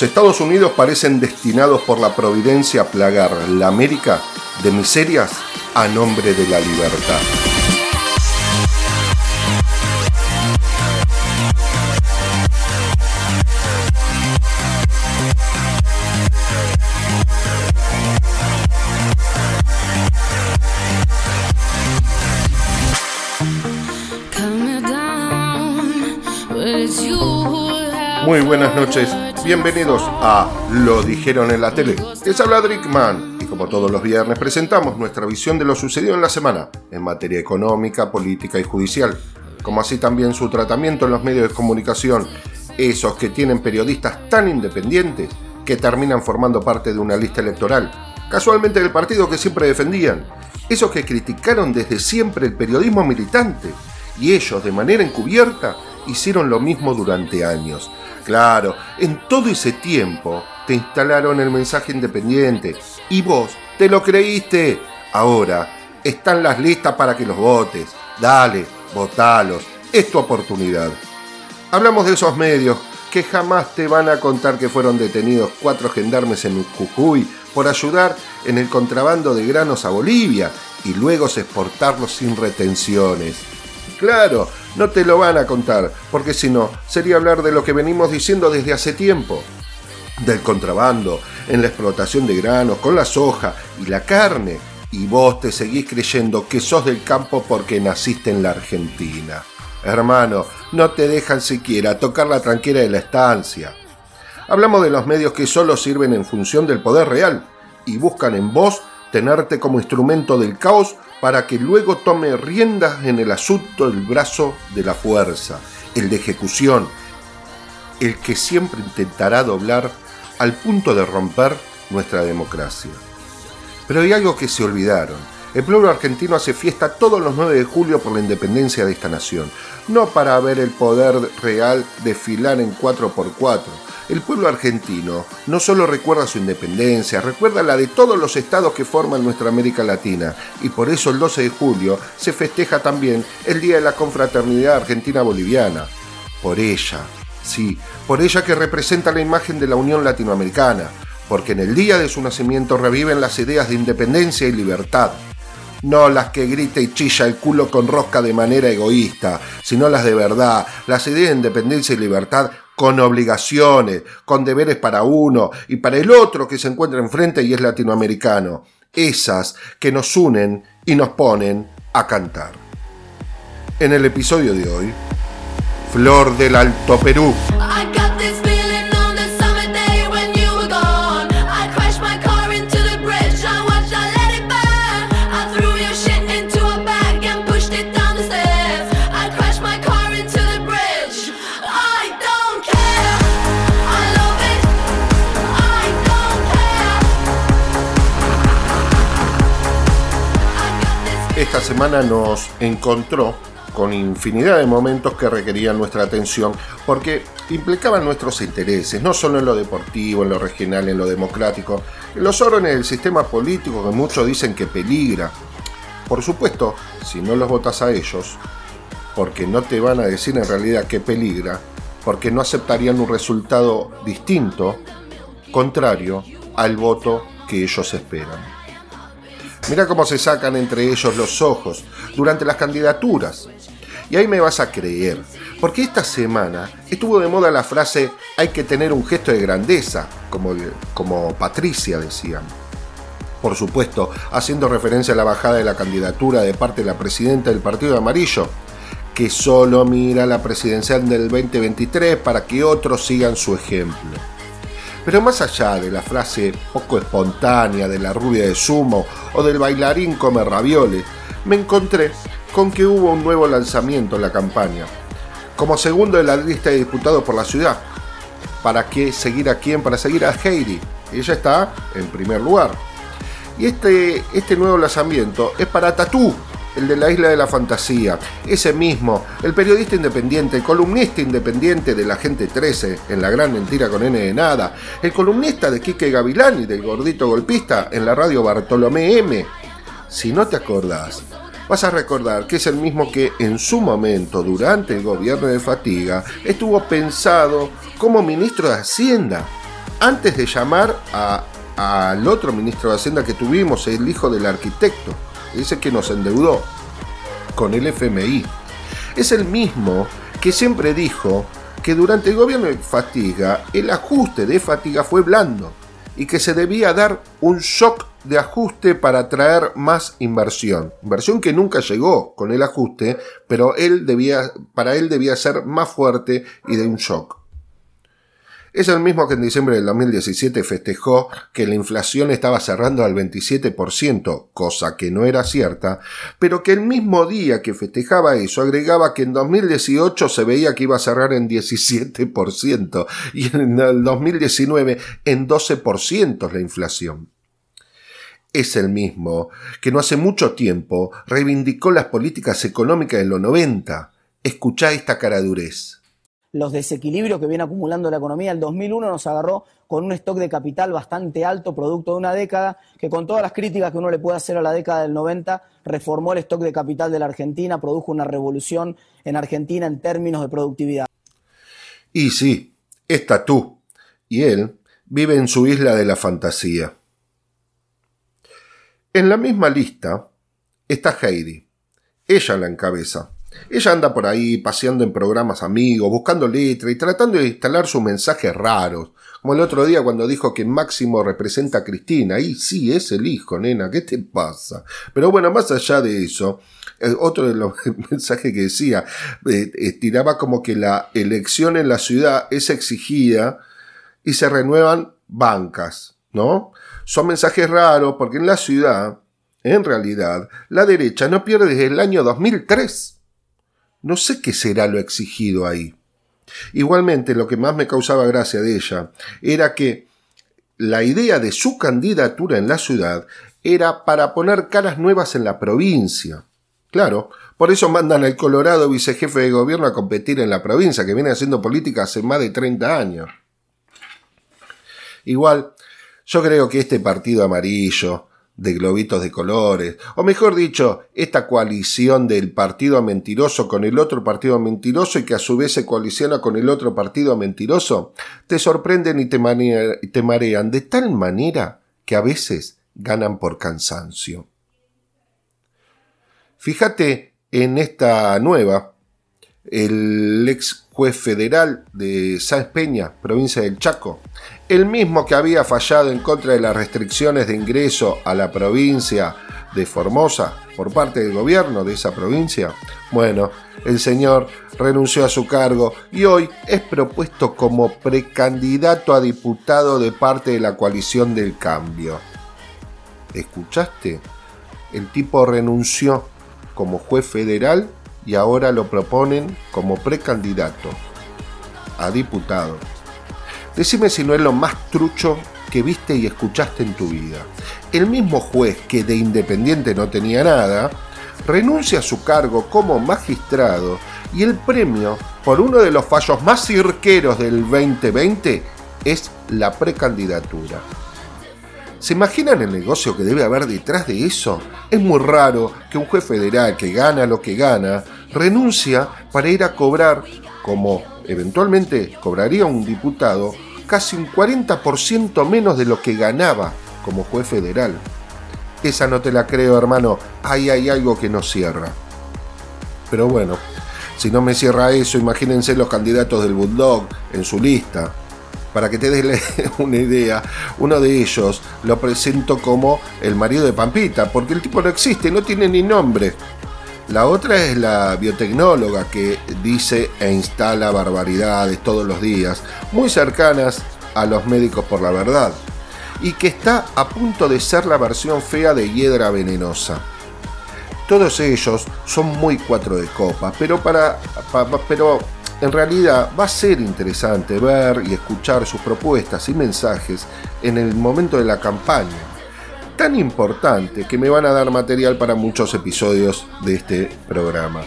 los Estados Unidos parecen destinados por la providencia a plagar la América de miserias a nombre de la libertad. Muy buenas noches, bienvenidos a Lo dijeron en la tele. Les habla Drickman y como todos los viernes presentamos nuestra visión de lo sucedido en la semana en materia económica, política y judicial, como así también su tratamiento en los medios de comunicación, esos que tienen periodistas tan independientes que terminan formando parte de una lista electoral, casualmente del partido que siempre defendían, esos que criticaron desde siempre el periodismo militante. Y ellos de manera encubierta hicieron lo mismo durante años. Claro, en todo ese tiempo te instalaron el mensaje independiente y vos te lo creíste. Ahora están las listas para que los votes. Dale, votalos. Es tu oportunidad. Hablamos de esos medios que jamás te van a contar que fueron detenidos cuatro gendarmes en Jujuy por ayudar en el contrabando de granos a Bolivia y luego exportarlos sin retenciones. Claro, no te lo van a contar, porque si no, sería hablar de lo que venimos diciendo desde hace tiempo. Del contrabando, en la explotación de granos, con la soja y la carne. Y vos te seguís creyendo que sos del campo porque naciste en la Argentina. Hermano, no te dejan siquiera tocar la tranquera de la estancia. Hablamos de los medios que solo sirven en función del poder real y buscan en vos tenerte como instrumento del caos para que luego tome riendas en el asunto el brazo de la fuerza, el de ejecución, el que siempre intentará doblar al punto de romper nuestra democracia. Pero hay algo que se olvidaron. El pueblo argentino hace fiesta todos los 9 de julio por la independencia de esta nación, no para ver el poder real desfilar en 4x4, el pueblo argentino no solo recuerda su independencia, recuerda la de todos los estados que forman nuestra América Latina, y por eso el 12 de julio se festeja también el Día de la Confraternidad Argentina-Boliviana. Por ella, sí, por ella que representa la imagen de la Unión Latinoamericana, porque en el día de su nacimiento reviven las ideas de independencia y libertad, no las que grita y chilla el culo con rosca de manera egoísta, sino las de verdad, las ideas de independencia y libertad con obligaciones, con deberes para uno y para el otro que se encuentra enfrente y es latinoamericano. Esas que nos unen y nos ponen a cantar. En el episodio de hoy, Flor del Alto Perú. Semana nos encontró con infinidad de momentos que requerían nuestra atención porque implicaban nuestros intereses, no solo en lo deportivo, en lo regional, en lo democrático, en los órdenes del sistema político que muchos dicen que peligra. Por supuesto, si no los votas a ellos, porque no te van a decir en realidad que peligra, porque no aceptarían un resultado distinto, contrario al voto que ellos esperan. Mira cómo se sacan entre ellos los ojos durante las candidaturas. Y ahí me vas a creer, porque esta semana estuvo de moda la frase hay que tener un gesto de grandeza, como, como Patricia decían. por supuesto, haciendo referencia a la bajada de la candidatura de parte de la presidenta del Partido Amarillo, que solo mira la presidencial del 2023 para que otros sigan su ejemplo. Pero más allá de la frase poco espontánea de la rubia de sumo o del bailarín come ravioles, me encontré con que hubo un nuevo lanzamiento en la campaña. Como segundo de la lista de diputados por la ciudad. ¿Para qué seguir a quién? Para seguir a Heidi. Ella está en primer lugar. Y este, este nuevo lanzamiento es para Tatú, el de la Isla de la Fantasía. Ese mismo, el periodista independiente, el columnista independiente de la Gente 13 en La Gran Mentira con N de Nada, el columnista de Quique Gavilán y del Gordito Golpista en la radio Bartolomé M. Si no te acordás, vas a recordar que es el mismo que en su momento, durante el gobierno de Fatiga, estuvo pensado como ministro de Hacienda, antes de llamar a al otro ministro de Hacienda que tuvimos, el hijo del arquitecto, ese que nos endeudó con el FMI. Es el mismo que siempre dijo que durante el gobierno de Fatiga el ajuste de Fatiga fue blando y que se debía dar un shock de ajuste para traer más inversión. Inversión que nunca llegó con el ajuste, pero él debía, para él debía ser más fuerte y de un shock. Es el mismo que en diciembre del 2017 festejó que la inflación estaba cerrando al 27%, cosa que no era cierta, pero que el mismo día que festejaba eso agregaba que en 2018 se veía que iba a cerrar en 17% y en el 2019 en 12% la inflación. Es el mismo que no hace mucho tiempo reivindicó las políticas económicas de los 90. Escuchá esta caradurez los desequilibrios que viene acumulando la economía. El 2001 nos agarró con un stock de capital bastante alto, producto de una década, que con todas las críticas que uno le puede hacer a la década del 90, reformó el stock de capital de la Argentina, produjo una revolución en Argentina en términos de productividad. Y sí, está tú. Y él vive en su isla de la fantasía. En la misma lista está Heidi. Ella la encabeza. Ella anda por ahí paseando en programas amigos, buscando letra y tratando de instalar sus mensajes raros. Como el otro día cuando dijo que Máximo representa a Cristina. Y sí, es el hijo, nena, ¿qué te pasa? Pero bueno, más allá de eso, eh, otro de los mensajes que decía, eh, estiraba como que la elección en la ciudad es exigida y se renuevan bancas, ¿no? Son mensajes raros porque en la ciudad, en realidad, la derecha no pierde desde el año 2003. No sé qué será lo exigido ahí. Igualmente, lo que más me causaba gracia de ella era que la idea de su candidatura en la ciudad era para poner caras nuevas en la provincia. Claro, por eso mandan al Colorado vicejefe de gobierno a competir en la provincia, que viene haciendo política hace más de 30 años. Igual, yo creo que este partido amarillo, de globitos de colores, o mejor dicho, esta coalición del partido mentiroso con el otro partido mentiroso y que a su vez se coaliciona con el otro partido mentiroso, te sorprenden y te, marean de tal manera que a veces ganan por cansancio. Fíjate en esta nueva, el ex juez federal de Sáenz Peña, provincia del Chaco, el mismo que había fallado en contra de las restricciones de ingreso a la provincia de Formosa por parte del gobierno de esa provincia, bueno, el señor renunció a su cargo y hoy es propuesto como precandidato a diputado de parte de la coalición del cambio. ¿Escuchaste? El tipo renunció como juez federal y ahora lo proponen como precandidato a diputado. Decime si no es lo más trucho que viste y escuchaste en tu vida. El mismo juez que de independiente no tenía nada, renuncia a su cargo como magistrado y el premio por uno de los fallos más cirqueros del 2020 es la precandidatura. ¿Se imaginan el negocio que debe haber detrás de eso? Es muy raro que un juez federal que gana lo que gana renuncia para ir a cobrar como eventualmente cobraría un diputado casi un 40% menos de lo que ganaba como juez federal. Esa no te la creo, hermano. Ahí hay algo que no cierra. Pero bueno, si no me cierra eso, imagínense los candidatos del Bulldog en su lista. Para que te des una idea, uno de ellos lo presento como el marido de Pampita, porque el tipo no existe, no tiene ni nombre. La otra es la biotecnóloga que dice e instala barbaridades todos los días, muy cercanas a los médicos por la verdad, y que está a punto de ser la versión fea de Hiedra Venenosa. Todos ellos son muy cuatro de copa, pero, para, pero en realidad va a ser interesante ver y escuchar sus propuestas y mensajes en el momento de la campaña. Tan importante que me van a dar material para muchos episodios de este programa.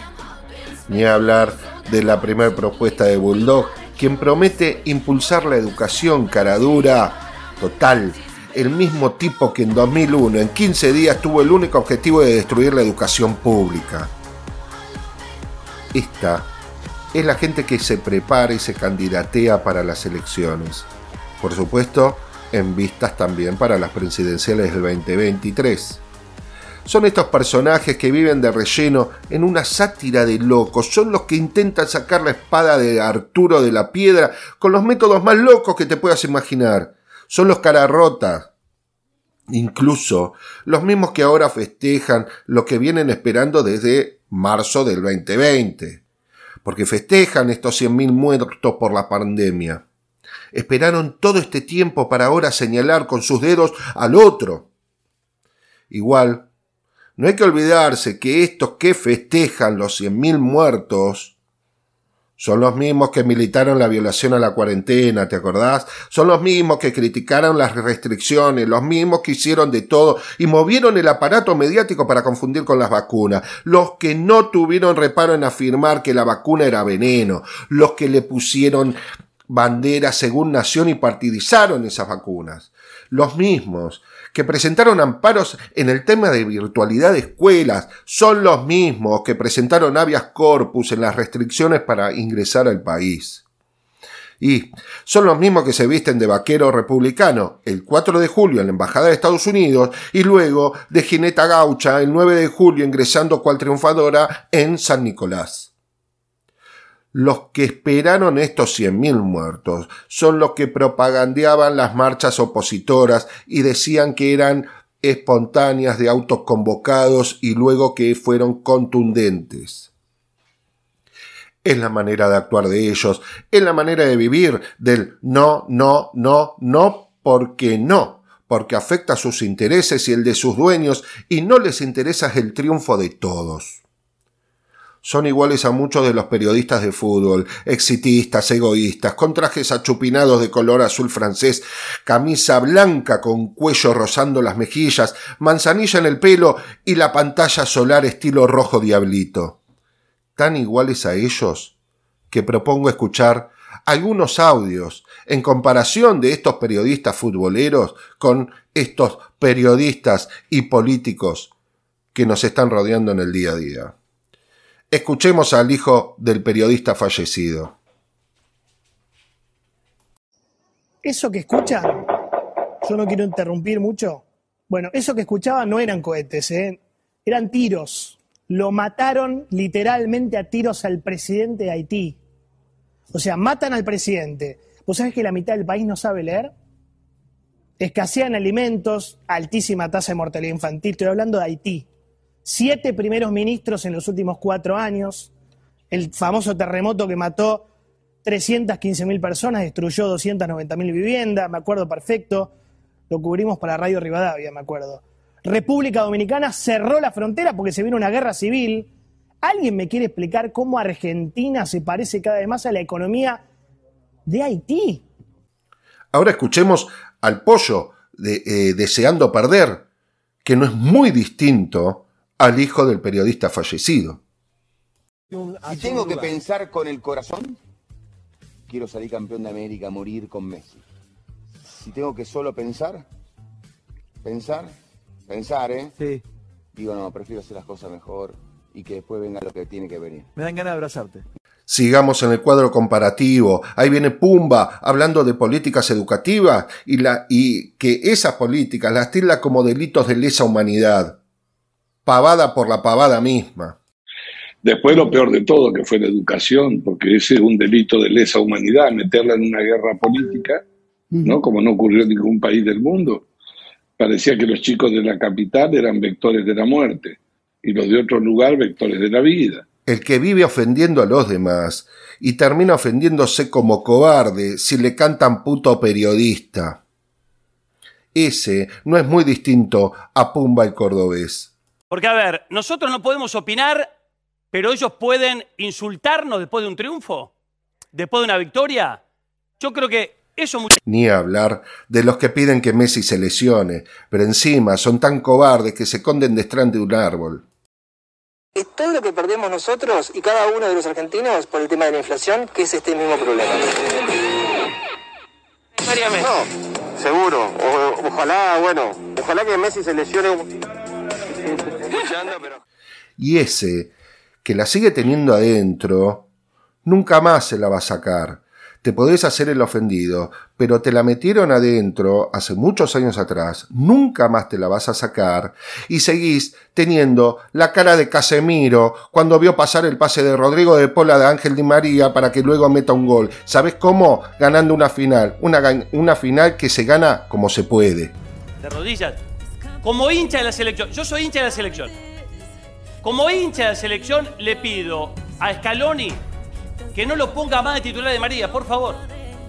Ni hablar de la primera propuesta de Bulldog, quien promete impulsar la educación caradura total el mismo tipo que en 2001, en 15 días, tuvo el único objetivo de destruir la educación pública. Esta es la gente que se prepara y se candidatea para las elecciones. Por supuesto, en vistas también para las presidenciales del 2023. Son estos personajes que viven de relleno en una sátira de locos. Son los que intentan sacar la espada de Arturo de la Piedra con los métodos más locos que te puedas imaginar son los rotas, incluso los mismos que ahora festejan lo que vienen esperando desde marzo del 2020, porque festejan estos 100.000 muertos por la pandemia. Esperaron todo este tiempo para ahora señalar con sus dedos al otro. Igual, no hay que olvidarse que estos que festejan los 100.000 muertos son los mismos que militaron la violación a la cuarentena, ¿te acordás? Son los mismos que criticaron las restricciones, los mismos que hicieron de todo y movieron el aparato mediático para confundir con las vacunas, los que no tuvieron reparo en afirmar que la vacuna era veneno, los que le pusieron banderas según nación y partidizaron esas vacunas, los mismos que presentaron amparos en el tema de virtualidad de escuelas son los mismos que presentaron habeas corpus en las restricciones para ingresar al país. Y son los mismos que se visten de vaquero republicano el 4 de julio en la Embajada de Estados Unidos y luego de jineta gaucha el 9 de julio ingresando cual triunfadora en San Nicolás. Los que esperaron estos 100.000 muertos son los que propagandeaban las marchas opositoras y decían que eran espontáneas de autos convocados y luego que fueron contundentes. Es la manera de actuar de ellos, es la manera de vivir del no, no, no, no, porque no, porque afecta sus intereses y el de sus dueños y no les interesa el triunfo de todos son iguales a muchos de los periodistas de fútbol, exitistas, egoístas, con trajes achupinados de color azul francés, camisa blanca con cuello rozando las mejillas, manzanilla en el pelo y la pantalla solar estilo rojo diablito. Tan iguales a ellos que propongo escuchar algunos audios en comparación de estos periodistas futboleros con estos periodistas y políticos que nos están rodeando en el día a día. Escuchemos al hijo del periodista fallecido. Eso que escuchan, yo no quiero interrumpir mucho. Bueno, eso que escuchaba no eran cohetes, ¿eh? eran tiros. Lo mataron literalmente a tiros al presidente de Haití. O sea, matan al presidente. ¿Vos sabés que la mitad del país no sabe leer? Escasean alimentos, altísima tasa de mortalidad infantil. Estoy hablando de Haití siete primeros ministros en los últimos cuatro años, el famoso terremoto que mató 315.000 personas, destruyó 290.000 viviendas, me acuerdo perfecto, lo cubrimos para Radio Rivadavia, me acuerdo. República Dominicana cerró la frontera porque se vino una guerra civil. ¿Alguien me quiere explicar cómo Argentina se parece cada vez más a la economía de Haití? Ahora escuchemos al pollo de, eh, deseando perder, que no es muy distinto al hijo del periodista fallecido. Si tengo que pensar con el corazón, quiero salir campeón de América, morir con Messi. Si tengo que solo pensar, pensar, pensar, ¿eh? Sí. Digo, no, prefiero hacer las cosas mejor y que después venga lo que tiene que venir. Me dan ganas de abrazarte. Sigamos en el cuadro comparativo. Ahí viene Pumba hablando de políticas educativas y, la, y que esas políticas las tilda como delitos de lesa humanidad pavada por la pavada misma. Después lo peor de todo, que fue la educación, porque ese es un delito de lesa humanidad, meterla en una guerra política ¿no? Como no ocurrió en ningún país del mundo. Parecía que los chicos de la capital eran vectores de la muerte y los de otro lugar vectores de la vida. El que vive ofendiendo a los demás y termina ofendiéndose como cobarde si le cantan puto periodista. Ese no es muy distinto a Pumba el cordobés. Porque, a ver, nosotros no podemos opinar, pero ellos pueden insultarnos después de un triunfo, después de una victoria. Yo creo que eso... Ni hablar de los que piden que Messi se lesione, pero encima son tan cobardes que se conden detrás de un árbol. Es todo lo que perdemos nosotros y cada uno de los argentinos por el tema de la inflación, que es este mismo problema. No, seguro. ojalá, bueno, ojalá que Messi se lesione. Y ese, que la sigue teniendo adentro, nunca más se la va a sacar te podés hacer el ofendido, pero te la metieron adentro hace muchos años atrás, nunca más te la vas a sacar y seguís teniendo la cara de Casemiro cuando vio pasar el pase de Rodrigo de Pola de Ángel Di María para que luego meta un gol. ¿Sabes cómo? Ganando una final, una, una final que se gana como se puede. De rodillas. Como hincha de la selección, yo soy hincha de la selección. Como hincha de la selección le pido a Scaloni que no lo ponga más de titular de María, por favor.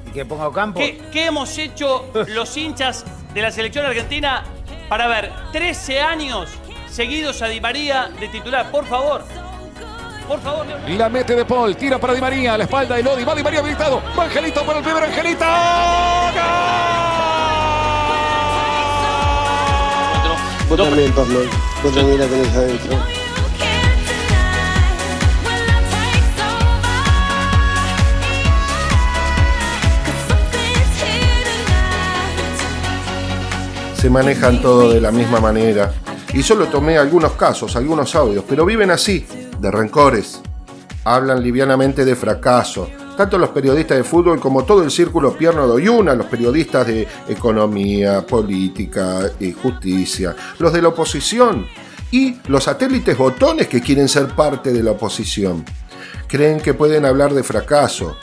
¿Y que ponga Ocampo? ¿Qué, ¿Qué, hemos hecho los hinchas de la selección argentina para ver 13 años seguidos a Di María de titular? Por favor. Por favor, La mete de Paul, tira para Di María, a la espalda de Lodi, va Di María habilitado. Va Angelito para el primer Angelito. Vos también, Pablo. Vos también la tenés adentro. se manejan todo de la misma manera. Y solo tomé algunos casos, algunos audios, pero viven así, de rencores. Hablan livianamente de fracaso, tanto los periodistas de fútbol como todo el círculo pierno de los periodistas de economía, política y justicia, los de la oposición y los satélites botones que quieren ser parte de la oposición. Creen que pueden hablar de fracaso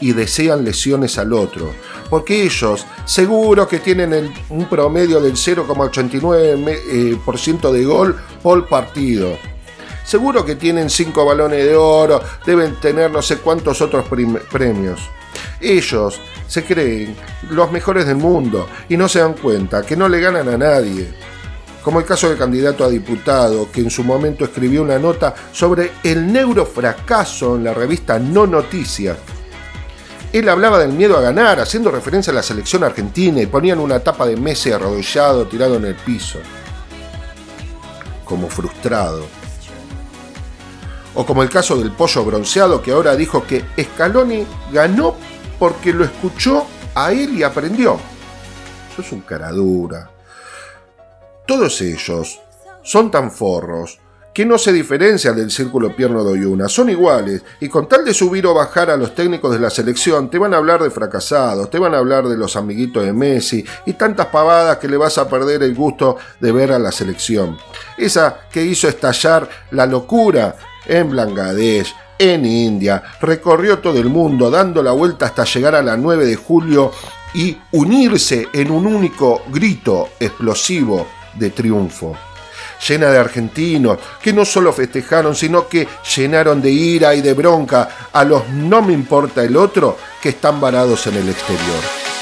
y desean lesiones al otro, porque ellos seguro que tienen un promedio del 0,89% de gol por partido. Seguro que tienen 5 balones de oro, deben tener no sé cuántos otros premios. Ellos se creen los mejores del mundo y no se dan cuenta que no le ganan a nadie. Como el caso del candidato a diputado, que en su momento escribió una nota sobre el neurofracaso en la revista No Noticias, él hablaba del miedo a ganar, haciendo referencia a la selección argentina y ponían una tapa de Messi arrodillado, tirado en el piso. Como frustrado. O como el caso del pollo bronceado que ahora dijo que Scaloni ganó porque lo escuchó a él y aprendió. Eso es un cara dura. Todos ellos son tan forros que no se diferencian del círculo pierno de Oyuna, son iguales, y con tal de subir o bajar a los técnicos de la selección, te van a hablar de fracasados, te van a hablar de los amiguitos de Messi, y tantas pavadas que le vas a perder el gusto de ver a la selección. Esa que hizo estallar la locura en Bangladesh, en India, recorrió todo el mundo dando la vuelta hasta llegar a la 9 de julio y unirse en un único grito explosivo de triunfo llena de argentinos, que no solo festejaron, sino que llenaron de ira y de bronca a los no me importa el otro que están varados en el exterior.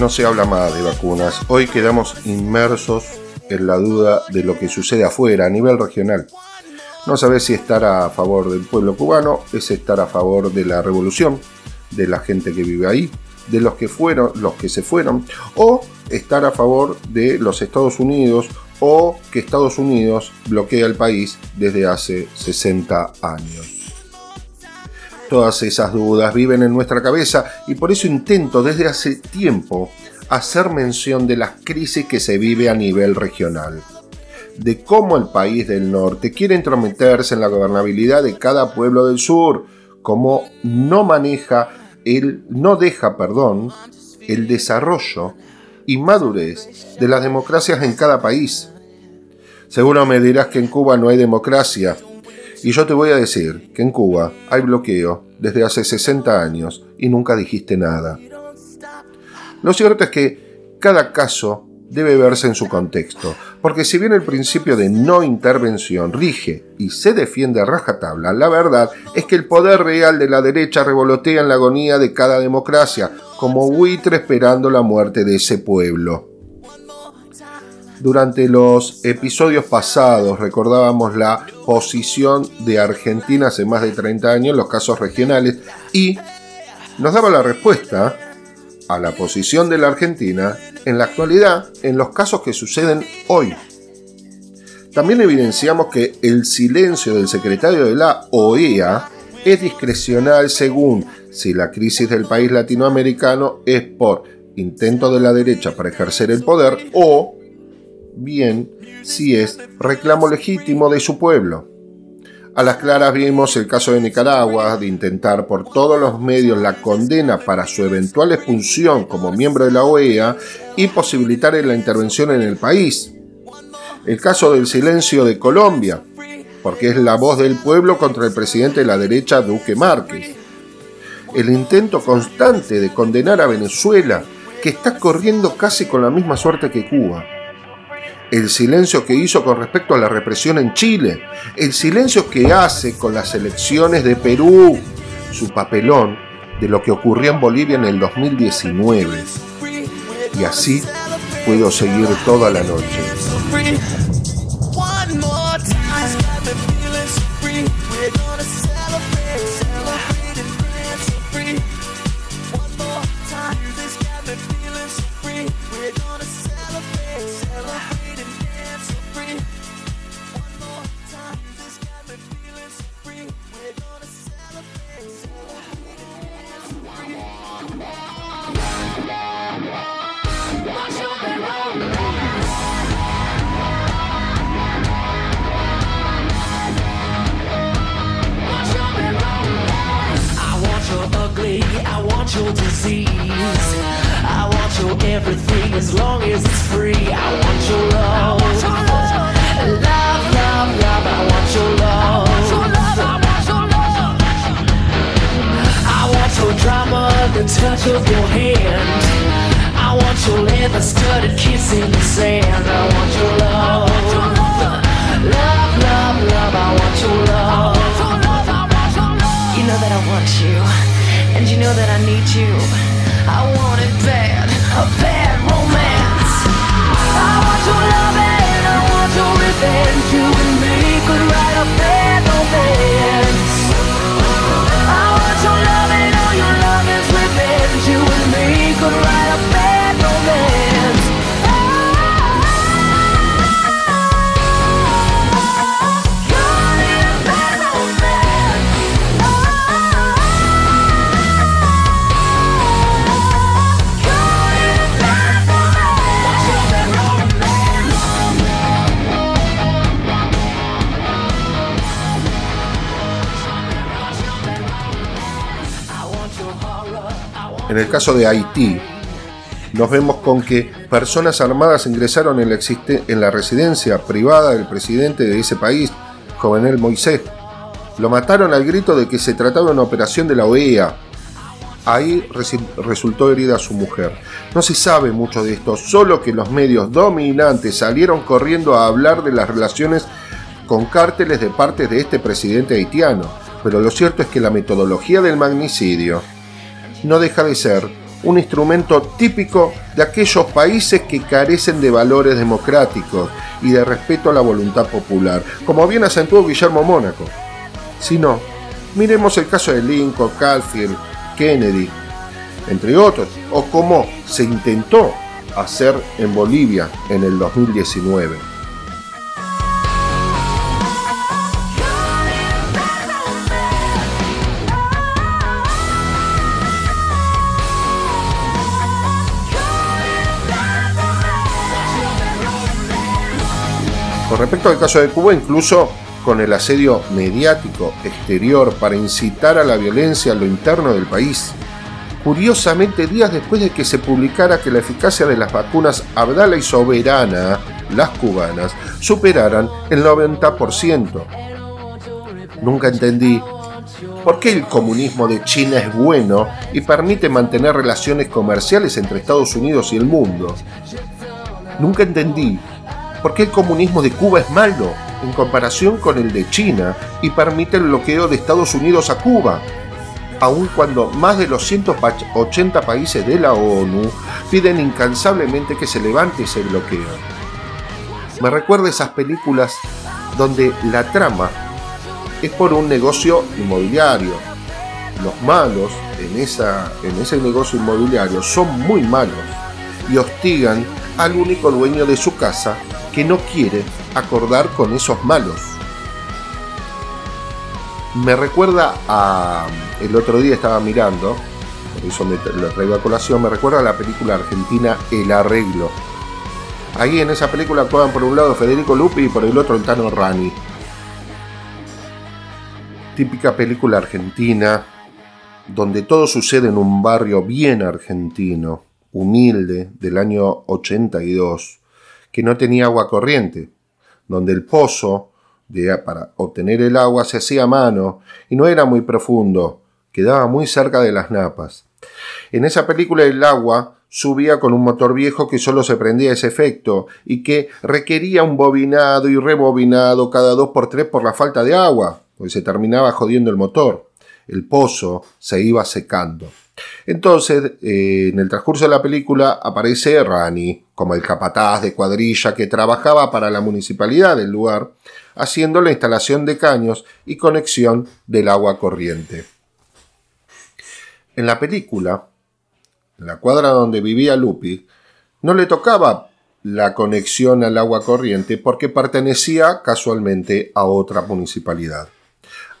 No se habla más de vacunas. Hoy quedamos inmersos en la duda de lo que sucede afuera, a nivel regional. No sabes si estar a favor del pueblo cubano es estar a favor de la revolución, de la gente que vive ahí, de los que fueron, los que se fueron, o estar a favor de los Estados Unidos o que Estados Unidos bloquea el país desde hace 60 años. Todas esas dudas viven en nuestra cabeza y por eso intento desde hace tiempo hacer mención de las crisis que se vive a nivel regional, de cómo el país del norte quiere entrometerse en la gobernabilidad de cada pueblo del sur, cómo no maneja el no deja, perdón, el desarrollo y madurez de las democracias en cada país. Seguro me dirás que en Cuba no hay democracia, y yo te voy a decir que en Cuba hay bloqueo desde hace 60 años y nunca dijiste nada. Lo cierto es que cada caso debe verse en su contexto, porque si bien el principio de no intervención rige y se defiende a rajatabla, la verdad es que el poder real de la derecha revolotea en la agonía de cada democracia, como buitre esperando la muerte de ese pueblo. Durante los episodios pasados recordábamos la posición de Argentina hace más de 30 años en los casos regionales y nos daba la respuesta a la posición de la Argentina en la actualidad en los casos que suceden hoy. También evidenciamos que el silencio del secretario de la OEA es discrecional según si la crisis del país latinoamericano es por intento de la derecha para ejercer el poder o bien si es reclamo legítimo de su pueblo. A las claras vimos el caso de Nicaragua de intentar por todos los medios la condena para su eventual expulsión como miembro de la OEA y posibilitar la intervención en el país. El caso del silencio de Colombia, porque es la voz del pueblo contra el presidente de la derecha Duque Márquez. El intento constante de condenar a Venezuela, que está corriendo casi con la misma suerte que Cuba el silencio que hizo con respecto a la represión en Chile, el silencio que hace con las elecciones de Perú, su papelón de lo que ocurrió en Bolivia en el 2019. Y así puedo seguir toda la noche. Your disease. I want your everything as long as it's free. I want your love. Love, love, love. I want your love. I want your drama, the touch of your hand. I want your leather studded kiss in the sand. I want your love. Love, love, love. I want your love. You know that I want you. And you know that I need you. I want it bad, a bad romance. I want your love and I want your revenge. You and me could write a bad romance. I want your love and all your love is revenge. You and me could write a bad el caso de Haití, nos vemos con que personas armadas ingresaron en la, en la residencia privada del presidente de ese país, Jovenel Moisés. Lo mataron al grito de que se trataba de una operación de la OEA. Ahí resultó herida su mujer. No se sabe mucho de esto, solo que los medios dominantes salieron corriendo a hablar de las relaciones con cárteles de parte de este presidente haitiano. Pero lo cierto es que la metodología del magnicidio no deja de ser un instrumento típico de aquellos países que carecen de valores democráticos y de respeto a la voluntad popular, como bien acentuó Guillermo Mónaco. Si no, miremos el caso de Lincoln, Caulfield, Kennedy, entre otros, o como se intentó hacer en Bolivia en el 2019. Con respecto al caso de Cuba, incluso con el asedio mediático exterior para incitar a la violencia a lo interno del país. Curiosamente, días después de que se publicara que la eficacia de las vacunas Abdala y Soberana, las cubanas, superaran el 90%. Nunca entendí por qué el comunismo de China es bueno y permite mantener relaciones comerciales entre Estados Unidos y el mundo. Nunca entendí ¿Por qué el comunismo de Cuba es malo en comparación con el de China y permite el bloqueo de Estados Unidos a Cuba? Aun cuando más de los 180 países de la ONU piden incansablemente que se levante ese bloqueo. Me recuerda esas películas donde la trama es por un negocio inmobiliario. Los malos en, esa, en ese negocio inmobiliario son muy malos y hostigan al único dueño de su casa que no quiere acordar con esos malos. Me recuerda a. El otro día estaba mirando, por eso me lo traigo a colación, me recuerda a la película argentina El Arreglo. Ahí en esa película actuaban por un lado Federico Lupi y por el otro el Tano Rani. Típica película argentina, donde todo sucede en un barrio bien argentino, humilde, del año 82 que no tenía agua corriente, donde el pozo de, para obtener el agua se hacía a mano y no era muy profundo, quedaba muy cerca de las napas. En esa película el agua subía con un motor viejo que solo se prendía ese efecto y que requería un bobinado y rebobinado cada dos por tres por la falta de agua, pues se terminaba jodiendo el motor. El pozo se iba secando. Entonces, eh, en el transcurso de la película aparece Rani, como el capataz de cuadrilla que trabajaba para la municipalidad del lugar, haciendo la instalación de caños y conexión del agua corriente. En la película, en la cuadra donde vivía Lupi, no le tocaba la conexión al agua corriente porque pertenecía casualmente a otra municipalidad.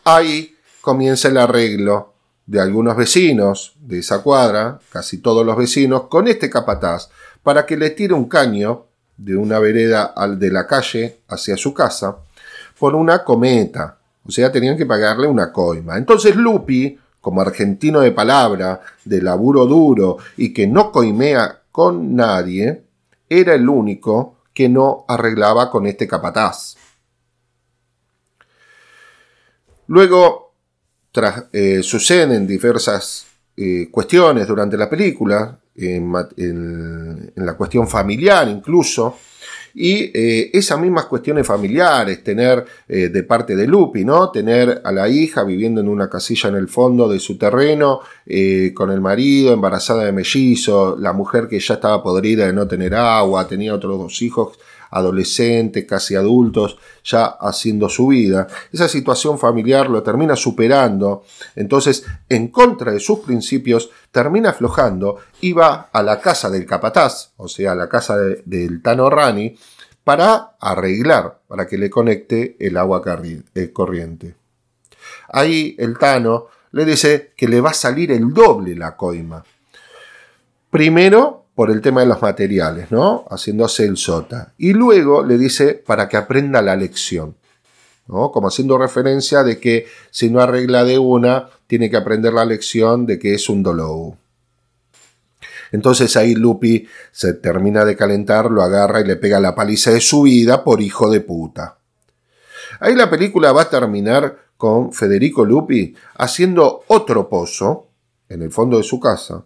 Ahí comienza el arreglo de algunos vecinos de esa cuadra, casi todos los vecinos, con este capataz, para que le tire un caño de una vereda de la calle hacia su casa por una cometa. O sea, tenían que pagarle una coima. Entonces Lupi, como argentino de palabra, de laburo duro y que no coimea con nadie, era el único que no arreglaba con este capataz. Luego eh, suceden diversas eh, cuestiones durante la película, en, la cuestión familiar incluso, y eh, esas mismas cuestiones familiares, tener de parte de Lupi, ¿no? Tener a la hija viviendo en una casilla en el fondo de su terreno, con el marido, embarazada de mellizo, la mujer que ya estaba podrida de no tener agua, tenía otros dos hijos adolescentes, casi adultos, ya haciendo su vida. Esa situación familiar lo termina superando, entonces en contra de sus principios termina aflojando y va a la casa del capataz, o sea, a la casa del Tano Rani, para arreglar, para que le conecte el agua eh, corriente. Ahí el Tano le dice que le va a salir el doble la coima. Primero, por el tema de los materiales, ¿no? Haciéndose el sota. Y luego le dice para que aprenda la lección, ¿no? Como haciendo referencia de que si no arregla de una, tiene que aprender la lección de que es un dolor. Entonces ahí Lupi se termina de calentar, lo agarra y le pega la paliza de su vida por hijo de puta. Ahí la película va a terminar con Federico Lupi haciendo otro pozo en el fondo de su casa,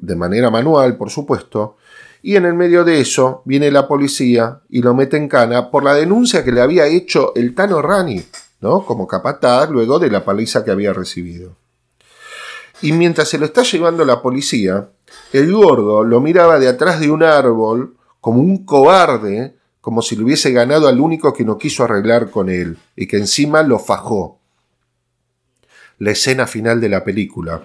de manera manual, por supuesto, y en el medio de eso viene la policía y lo mete en cana por la denuncia que le había hecho el Tano Rani, ¿no? Como capataz luego de la paliza que había recibido. Y mientras se lo está llevando la policía, el gordo lo miraba de atrás de un árbol como un cobarde, como si le hubiese ganado al único que no quiso arreglar con él y que encima lo fajó. La escena final de la película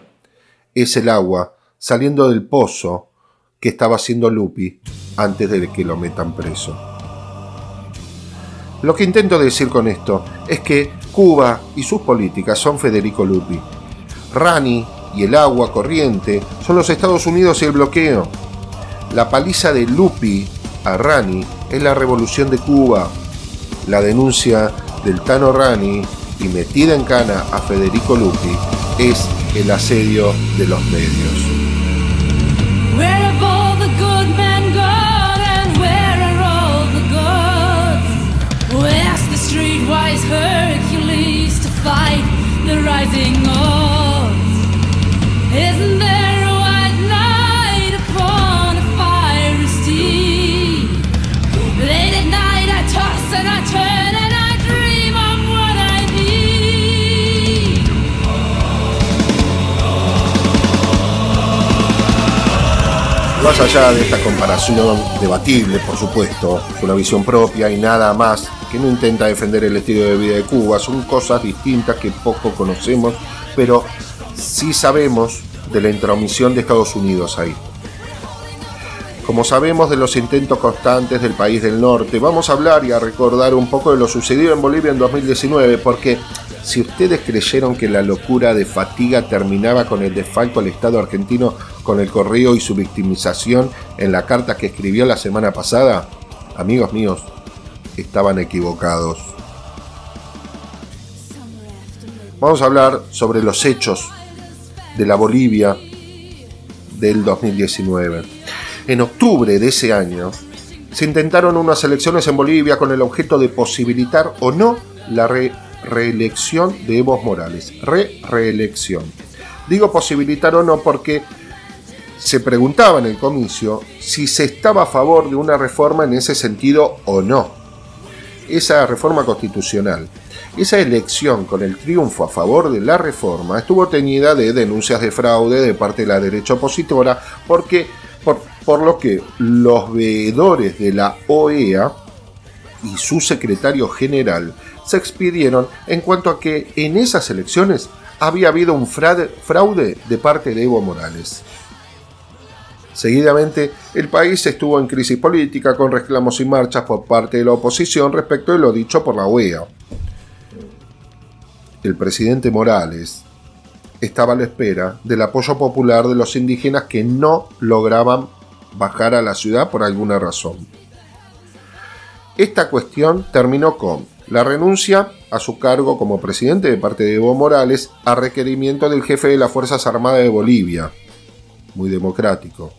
es el agua saliendo del pozo que estaba haciendo Lupi antes de que lo metan preso. Lo que intento decir con esto es que Cuba y sus políticas son Federico Lupi. Rani y el agua corriente son los Estados Unidos y el bloqueo. La paliza de Lupi a Rani es la revolución de Cuba. La denuncia del Tano Rani y metida en cana a Federico Lupi es el asedio de los medios. Más allá de esta comparación debatible, por supuesto, es una visión propia y nada más que no intenta defender el estilo de vida de Cuba. Son cosas distintas que poco conocemos, pero sí sabemos de la intromisión de Estados Unidos ahí. Como sabemos de los intentos constantes del país del norte, vamos a hablar y a recordar un poco de lo sucedido en Bolivia en 2019, porque si ustedes creyeron que la locura de fatiga terminaba con el desfalco al Estado argentino con el correo y su victimización en la carta que escribió la semana pasada, amigos míos, estaban equivocados. Vamos a hablar sobre los hechos de la Bolivia del 2019. En octubre de ese año se intentaron unas elecciones en Bolivia con el objeto de posibilitar o no la reelección de Evo Morales. Re-reelección. Digo posibilitar o no porque se preguntaba en el comicio si se estaba a favor de una reforma en ese sentido o no. Esa reforma constitucional, esa elección con el triunfo a favor de la reforma estuvo teñida de denuncias de fraude de parte de la derecha opositora porque por, por lo que los veedores de la OEA y su secretario general se expidieron en cuanto a que en esas elecciones había habido un fraude de parte de Evo Morales. Seguidamente, el país estuvo en crisis política con reclamos y marchas por parte de la oposición respecto de lo dicho por la OEA. El presidente Morales estaba a la espera del apoyo popular de los indígenas que no lograban bajar a la ciudad por alguna razón. Esta cuestión terminó con la renuncia a su cargo como presidente de parte de Evo Morales a requerimiento del jefe de las Fuerzas Armadas de Bolivia, muy democrático,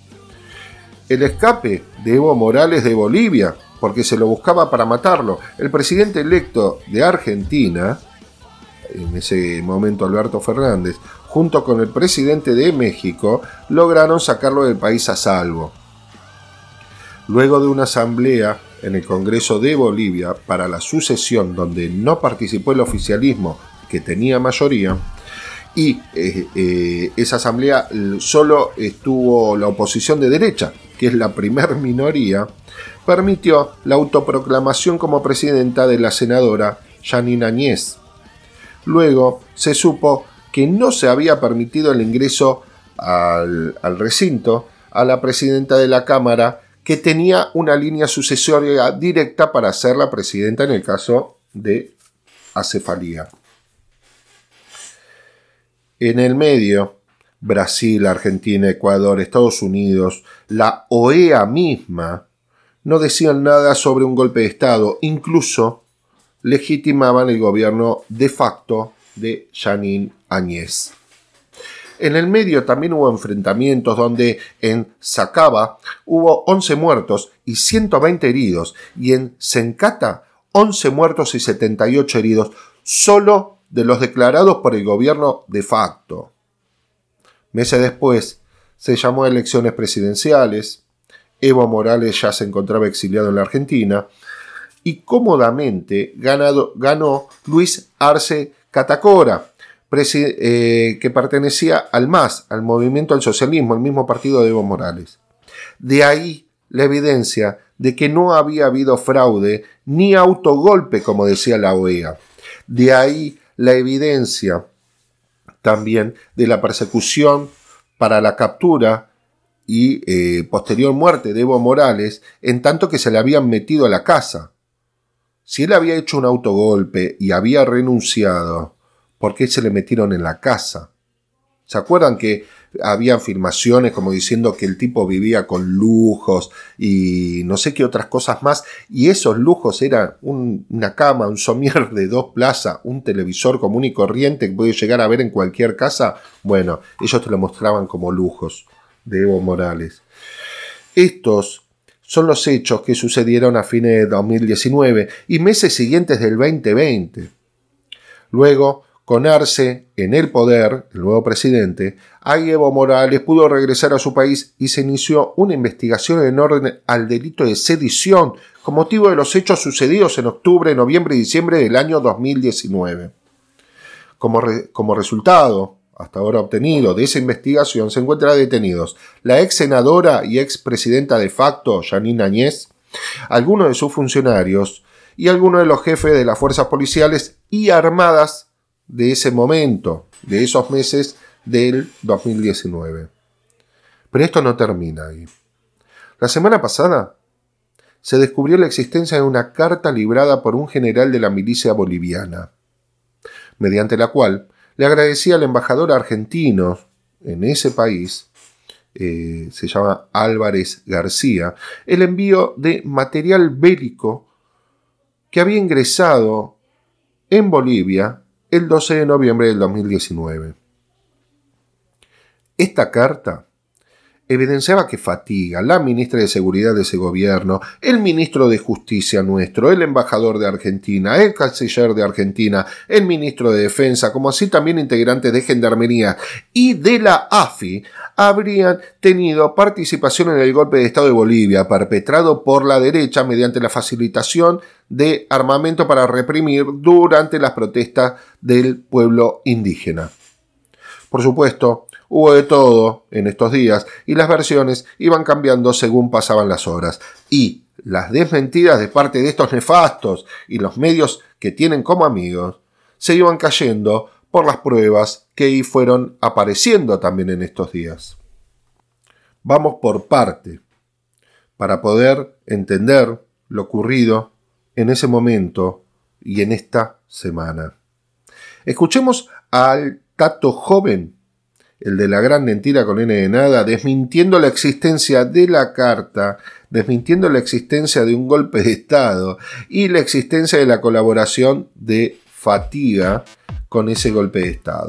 el escape de Evo Morales de Bolivia, porque se lo buscaba para matarlo. El presidente electo de Argentina, en ese momento Alberto Fernández, junto con el presidente de México, lograron sacarlo del país a salvo. Luego de una asamblea en el Congreso de Bolivia para la sucesión donde no participó el oficialismo que tenía mayoría, y eh, eh, esa asamblea solo estuvo la oposición de derecha, que es la primer minoría, permitió la autoproclamación como presidenta de la senadora Janine Añez. Luego se supo que no se había permitido el ingreso al, al recinto a la presidenta de la Cámara, que tenía una línea sucesoria directa para ser la presidenta en el caso de acefalía. En el medio, Brasil, Argentina, Ecuador, Estados Unidos, la OEA misma, no decían nada sobre un golpe de Estado, incluso legitimaban el gobierno de facto de Janine Áñez. En el medio también hubo enfrentamientos donde en Sacaba hubo 11 muertos y 120 heridos y en Sencata 11 muertos y 78 heridos solo de los declarados por el gobierno de facto. Meses después se llamó a elecciones presidenciales, Evo Morales ya se encontraba exiliado en la Argentina y cómodamente ganado, ganó Luis Arce Catacora, eh, que pertenecía al MAS, al Movimiento al Socialismo, el mismo partido de Evo Morales. De ahí la evidencia de que no había habido fraude ni autogolpe, como decía la OEA. De ahí la evidencia también de la persecución para la captura y eh, posterior muerte de Evo Morales, en tanto que se le habían metido a la casa. Si él había hecho un autogolpe y había renunciado, ¿por qué se le metieron en la casa? ¿Se acuerdan que había afirmaciones como diciendo que el tipo vivía con lujos y no sé qué otras cosas más? Y esos lujos eran un- una cama, un somier de dos plazas, un televisor común y corriente que puede llegar a ver en cualquier casa. Bueno, ellos te lo mostraban como lujos de Evo Morales. Estos son los hechos que sucedieron a fines de 2019 y meses siguientes del 2020. Luego, con Arce en el poder, el nuevo presidente, ahí Evo Morales pudo regresar a su país y se inició una investigación en orden al delito de sedición con motivo de los hechos sucedidos en octubre, noviembre y diciembre del año 2019. Como, como resultado, hasta ahora obtenido, de esa investigación se encuentran detenidos la ex senadora y ex presidenta de facto, Janine Añez, algunos de sus funcionarios y algunos de los jefes de las fuerzas policiales y armadas de ese momento, de esos meses del 2019. Pero esto no termina ahí. La semana pasada se descubrió la existencia de una carta librada por un general de la milicia boliviana, mediante la cual le agradecía al embajador argentino en ese país, eh, se llama Álvarez García, el envío de material bélico que había ingresado en Bolivia el 12 de noviembre del 2019. Esta carta evidenciaba que Fatiga, la ministra de Seguridad de ese gobierno, el ministro de Justicia nuestro, el embajador de Argentina, el canciller de Argentina, el ministro de Defensa, como así también integrantes de Gendarmería y de la AFI, habrían tenido participación en el golpe de Estado de Bolivia, perpetrado por la derecha mediante la facilitación de armamento para reprimir durante las protestas del pueblo indígena. Por supuesto, hubo de todo en estos días y las versiones iban cambiando según pasaban las horas. Y las desmentidas de parte de estos nefastos y los medios que tienen como amigos se iban cayendo por las pruebas que fueron apareciendo también en estos días. Vamos por parte para poder entender lo ocurrido en ese momento y en esta semana. Escuchemos al Tato joven, el de la gran mentira con N de nada, desmintiendo la existencia de la carta, desmintiendo la existencia de un golpe de Estado y la existencia de la colaboración de Fatiga con ese golpe de Estado.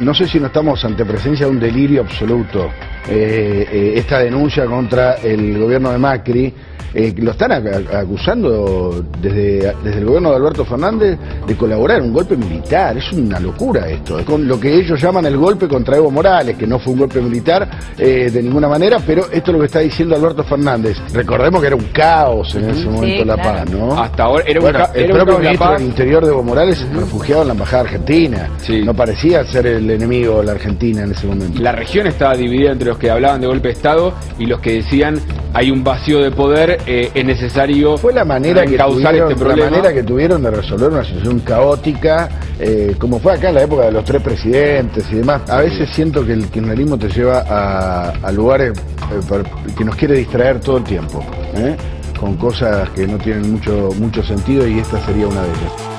No sé si no estamos ante presencia de un delirio absoluto. Eh, eh, esta denuncia contra el gobierno de Macri, eh, lo están ac- acusando desde, desde el gobierno de Alberto Fernández de colaborar en un golpe militar. Es una locura esto. Es con lo que ellos llaman el golpe contra Evo Morales, que no fue un golpe militar eh, de ninguna manera, pero esto es lo que está diciendo Alberto Fernández. Recordemos que era un caos en ese momento La claro. Paz, ¿no? Hasta ahora era un Bueno, ca- el era un propio ministro del Interior de Evo Morales refugiado en la embajada argentina. No parecía ser el enemigo de la Argentina en ese momento. La región estaba dividida entre los que hablaban de golpe de Estado y los que decían hay un vacío de poder, eh, es necesario Fue la manera que causar tuvieron, este la problema. manera que tuvieron de resolver una situación caótica, eh, como fue acá en la época de los tres presidentes y demás. A veces siento que el kirchnerismo te lleva a, a lugares eh, que nos quiere distraer todo el tiempo, ¿eh? con cosas que no tienen mucho, mucho sentido y esta sería una de ellas.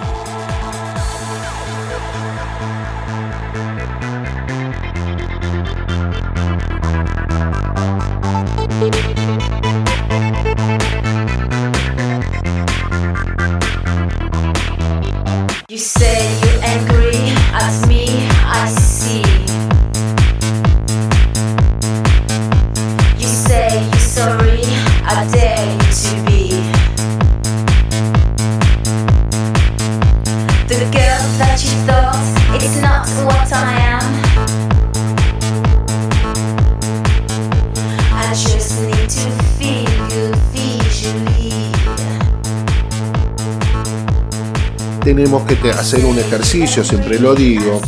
Tenemos que hacer un ejercicio, siempre lo digo,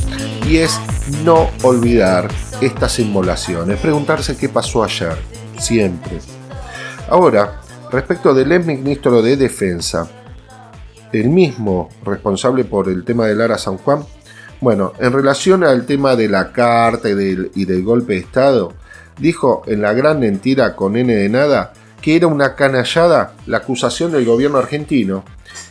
y es no olvidar estas inmolaciones, preguntarse qué pasó ayer, siempre. Ahora, respecto del ex ministro de Defensa, el mismo responsable por el tema del Lara San Juan, bueno, en relación al tema de la carta y del, y del golpe de Estado, dijo en la gran mentira con N de nada que era una canallada la acusación del gobierno argentino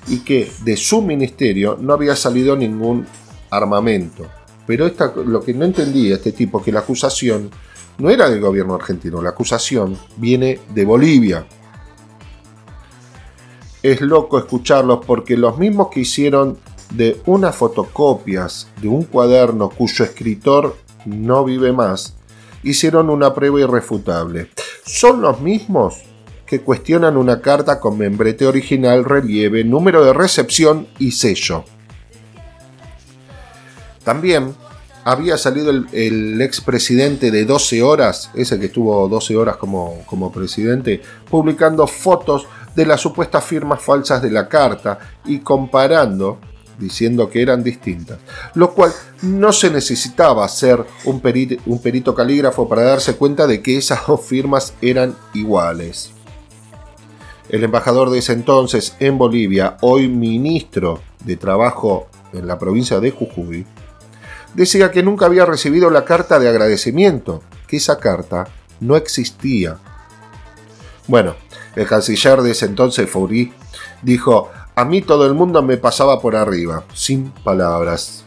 y que de su ministerio no había salido ningún armamento. Pero esta, lo que no entendía este tipo, que la acusación no era del gobierno argentino, la acusación viene de Bolivia. Es loco escucharlos porque los mismos que hicieron de unas fotocopias de un cuaderno cuyo escritor no vive más, hicieron una prueba irrefutable. Son los mismos que cuestionan una carta con membrete original, relieve, número de recepción y sello. También había salido el, expresidente de 12 horas, ese que estuvo 12 horas como, como presidente, publicando fotos de las supuestas firmas falsas de la carta y comparando diciendo que eran distintas, lo cual no se necesitaba ser un un perito calígrafo para darse cuenta de que esas dos firmas eran iguales. El embajador de ese entonces en Bolivia, hoy ministro de Trabajo en la provincia de Jujuy, decía que nunca había recibido la carta de agradecimiento, que esa carta no existía. Bueno, el canciller de ese entonces, Foury, dijo, a mí todo el mundo me pasaba por arriba, sin palabras.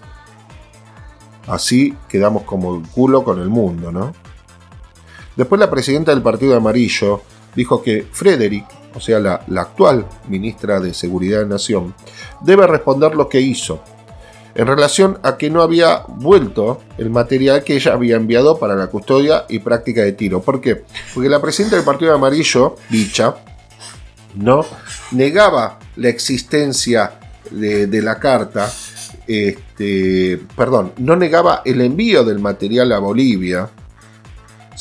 Así quedamos como el culo con el mundo, ¿no? Después la presidenta del Partido Amarillo dijo que Frederick, o sea, la, la actual ministra de Seguridad de Nación, debe responder lo que hizo, en relación a que no había vuelto el material que ella había enviado para la custodia y práctica de tiro. ¿Por qué? Porque la presidenta del Partido Amarillo, dicha, no negaba la existencia de, la carta, este, perdón, no negaba el envío del material a Bolivia,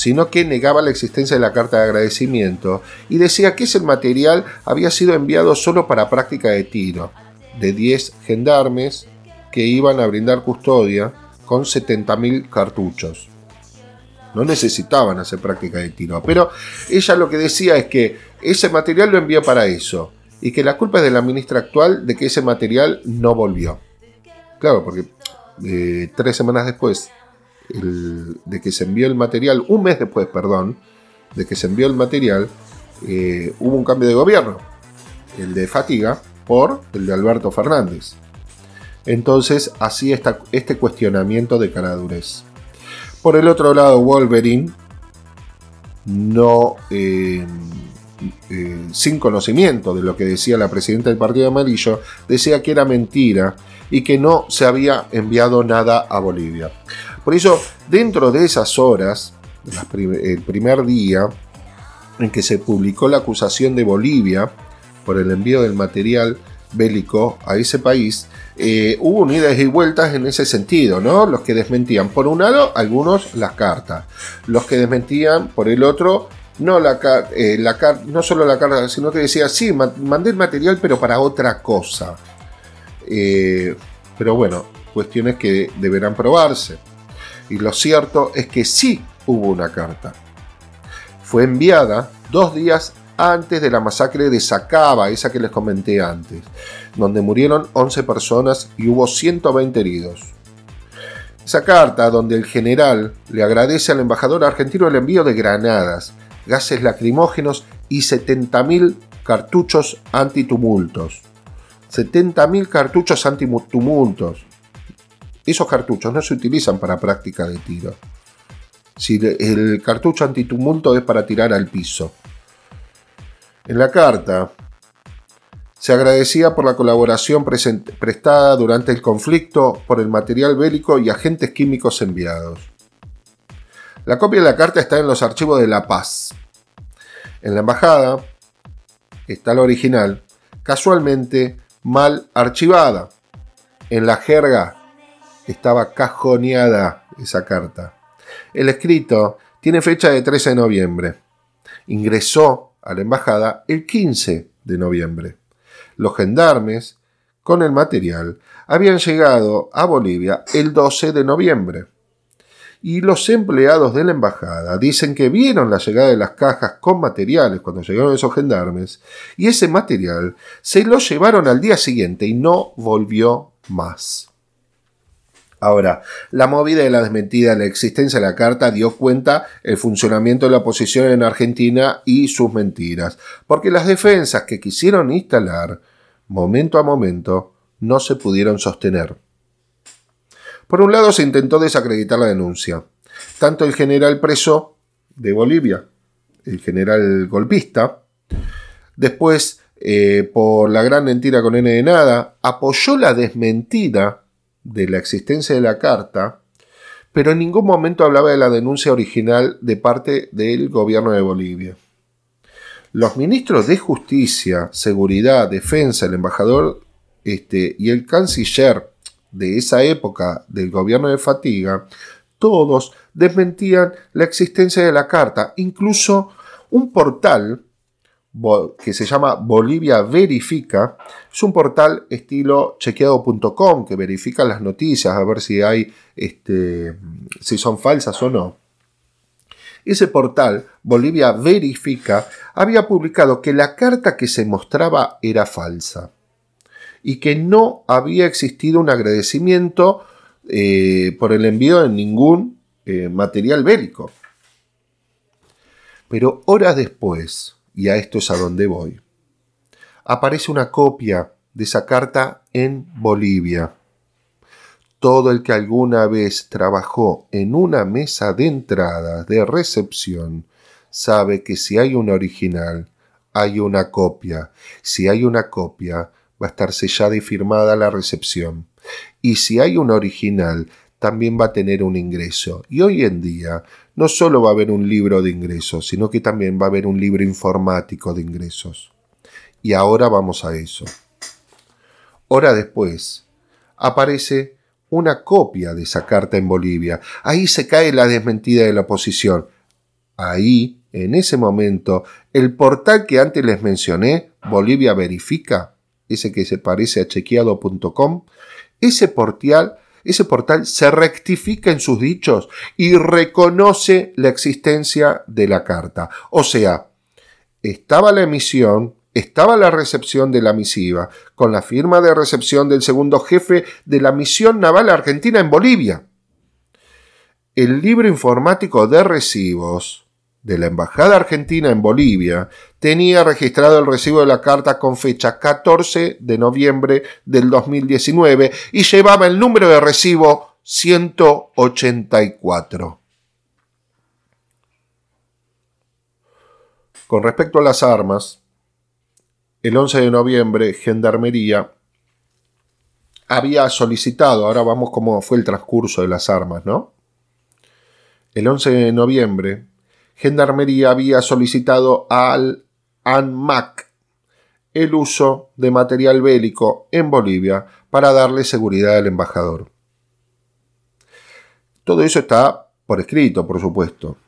sino que negaba la existencia de la carta de agradecimiento y decía que ese material había sido enviado solo para práctica de tiro, de 10 gendarmes que iban a brindar custodia con 70.000 cartuchos. No necesitaban hacer práctica de tiro, pero ella lo que decía es que ese material lo envió para eso y que la culpa es de la ministra actual de que ese material no volvió. Claro, porque eh, tres semanas después de que se envió el material, un mes después, perdón, de que se envió el material, eh, hubo un cambio de gobierno, el de Fatiga por el de Alberto Fernández. Entonces, así está este cuestionamiento de caradurez. Por el otro lado, Wolverine, no eh, eh, sin conocimiento de lo que decía la presidenta del Partido Amarillo, decía que era mentira y que no se había enviado nada a Bolivia. Por eso, dentro de esas horas, el primer día en que se publicó la acusación de Bolivia por el envío del material bélico a ese país, eh, hubo unidas y vueltas en ese sentido, ¿no? Los que desmentían por un lado, algunos las cartas. Los que desmentían por el otro, no, la, eh, no solo la carta, sino que decía, sí, mandé el material, pero para otra cosa. Eh, pero bueno, cuestiones que deberán probarse. Y lo cierto es que sí hubo una carta. Fue enviada dos días antes de la masacre de Sacaba, esa que les comenté antes, donde murieron 11 personas y hubo 120 heridos. Esa carta donde el general le agradece al embajador argentino el envío de granadas, gases lacrimógenos y 70.000 cartuchos antitumultos. 70.000 cartuchos antitumultos. Esos cartuchos no se utilizan para práctica de tiro. Si el cartucho antitumulto es para tirar al piso. En la carta se agradecía por la colaboración prestada durante el conflicto por el material bélico y agentes químicos enviados. La copia de la carta está en los archivos de La Paz. En la embajada está la original, casualmente mal archivada. En la jerga estaba cajoneada esa carta. El escrito tiene fecha de 13 de noviembre. Ingresó a la embajada el 15 de noviembre. Los gendarmes con el material habían llegado a Bolivia el 12 de noviembre. Y los empleados de la embajada dicen que vieron la llegada de las cajas con materiales cuando llegaron esos gendarmes y ese material se lo llevaron al día siguiente y no volvió más. Ahora, la movida de la desmentida de la existencia de la carta dio cuenta el funcionamiento de la oposición en Argentina y sus mentiras, porque las defensas que quisieron instalar, momento a momento, no se pudieron sostener. Por un lado se intentó desacreditar la denuncia. Tanto el general preso de Bolivia, el general golpista, después eh, por la gran mentira con N de nada, apoyó la desmentida de la existencia de la carta, pero en ningún momento hablaba de la denuncia original de parte del gobierno de Bolivia. Los ministros de Justicia, Seguridad, Defensa, el embajador este, y el canciller de esa época del gobierno de Fatiga, todos desmentían la existencia de la carta. Incluso un portal que se llama Bolivia Verifica, es un portal estilo chequeado.com que verifica las noticias a ver si hay este, si son falsas o no. Ese portal, Bolivia Verifica, había publicado que la carta que se mostraba era falsa y que no había existido un agradecimiento eh, por el envío de ningún eh, material bélico. Pero horas después, y a esto es a donde voy. Aparece una copia de esa carta en Bolivia. Todo el que alguna vez trabajó en una mesa de entrada de recepción sabe que si hay una original, hay una copia. Si hay una copia, va a estar sellada y firmada la recepción. Y si hay una original, también va a tener un ingreso. Y hoy en día no solo va a haber un libro de ingresos, sino que también va a haber un libro informático de ingresos. Y ahora vamos a eso. Hora después, aparece una copia de esa carta en Bolivia. Ahí se cae la desmentida de la oposición. Ahí, en ese momento, el portal que antes les mencioné, Bolivia Verifica, ese que se parece a chequeado.com, ese portal ese portal se rectifica en sus dichos y reconoce la existencia de la carta. O sea, estaba la emisión, estaba la recepción de la misiva, con la firma de recepción del segundo jefe de la misión naval argentina en Bolivia. El libro informático de recibos de la Embajada Argentina en Bolivia tenía registrado el recibo de la carta con fecha 14 de noviembre del 2019 y llevaba el número de recibo 184. Con respecto a las armas, el 11 de noviembre Gendarmería había solicitado, ahora vamos cómo fue el transcurso de las armas, ¿no? El 11 de noviembre Gendarmería había solicitado al ANMAC el uso de material bélico en Bolivia para darle seguridad al embajador. Todo eso está por escrito, por supuesto.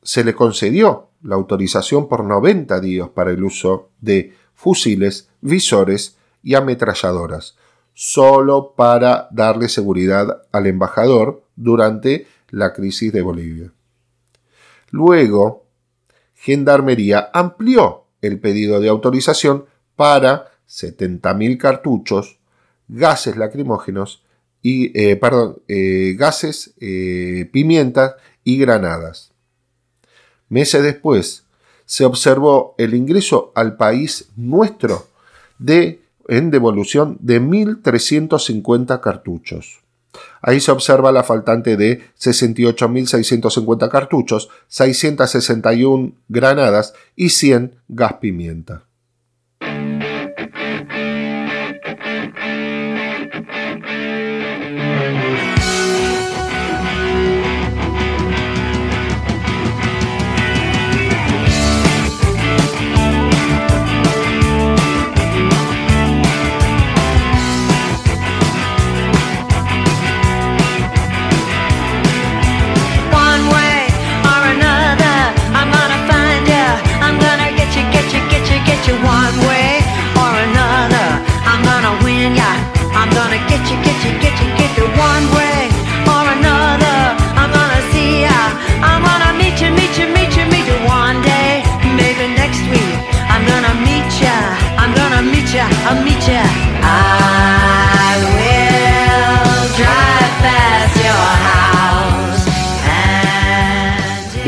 Se le concedió la autorización por 90 días para el uso de fusiles, visores y ametralladoras, solo para darle seguridad al embajador durante la crisis de Bolivia. Luego, Gendarmería amplió el pedido de autorización para 70.000 cartuchos, gases lacrimógenos y, eh, perdón, eh, gases, eh, pimientas y granadas. Meses después, se observó el ingreso al país nuestro de, en devolución de 1.350 cartuchos. Ahí se observa la faltante de 68.650 cartuchos, 661 granadas y 100 gas pimienta.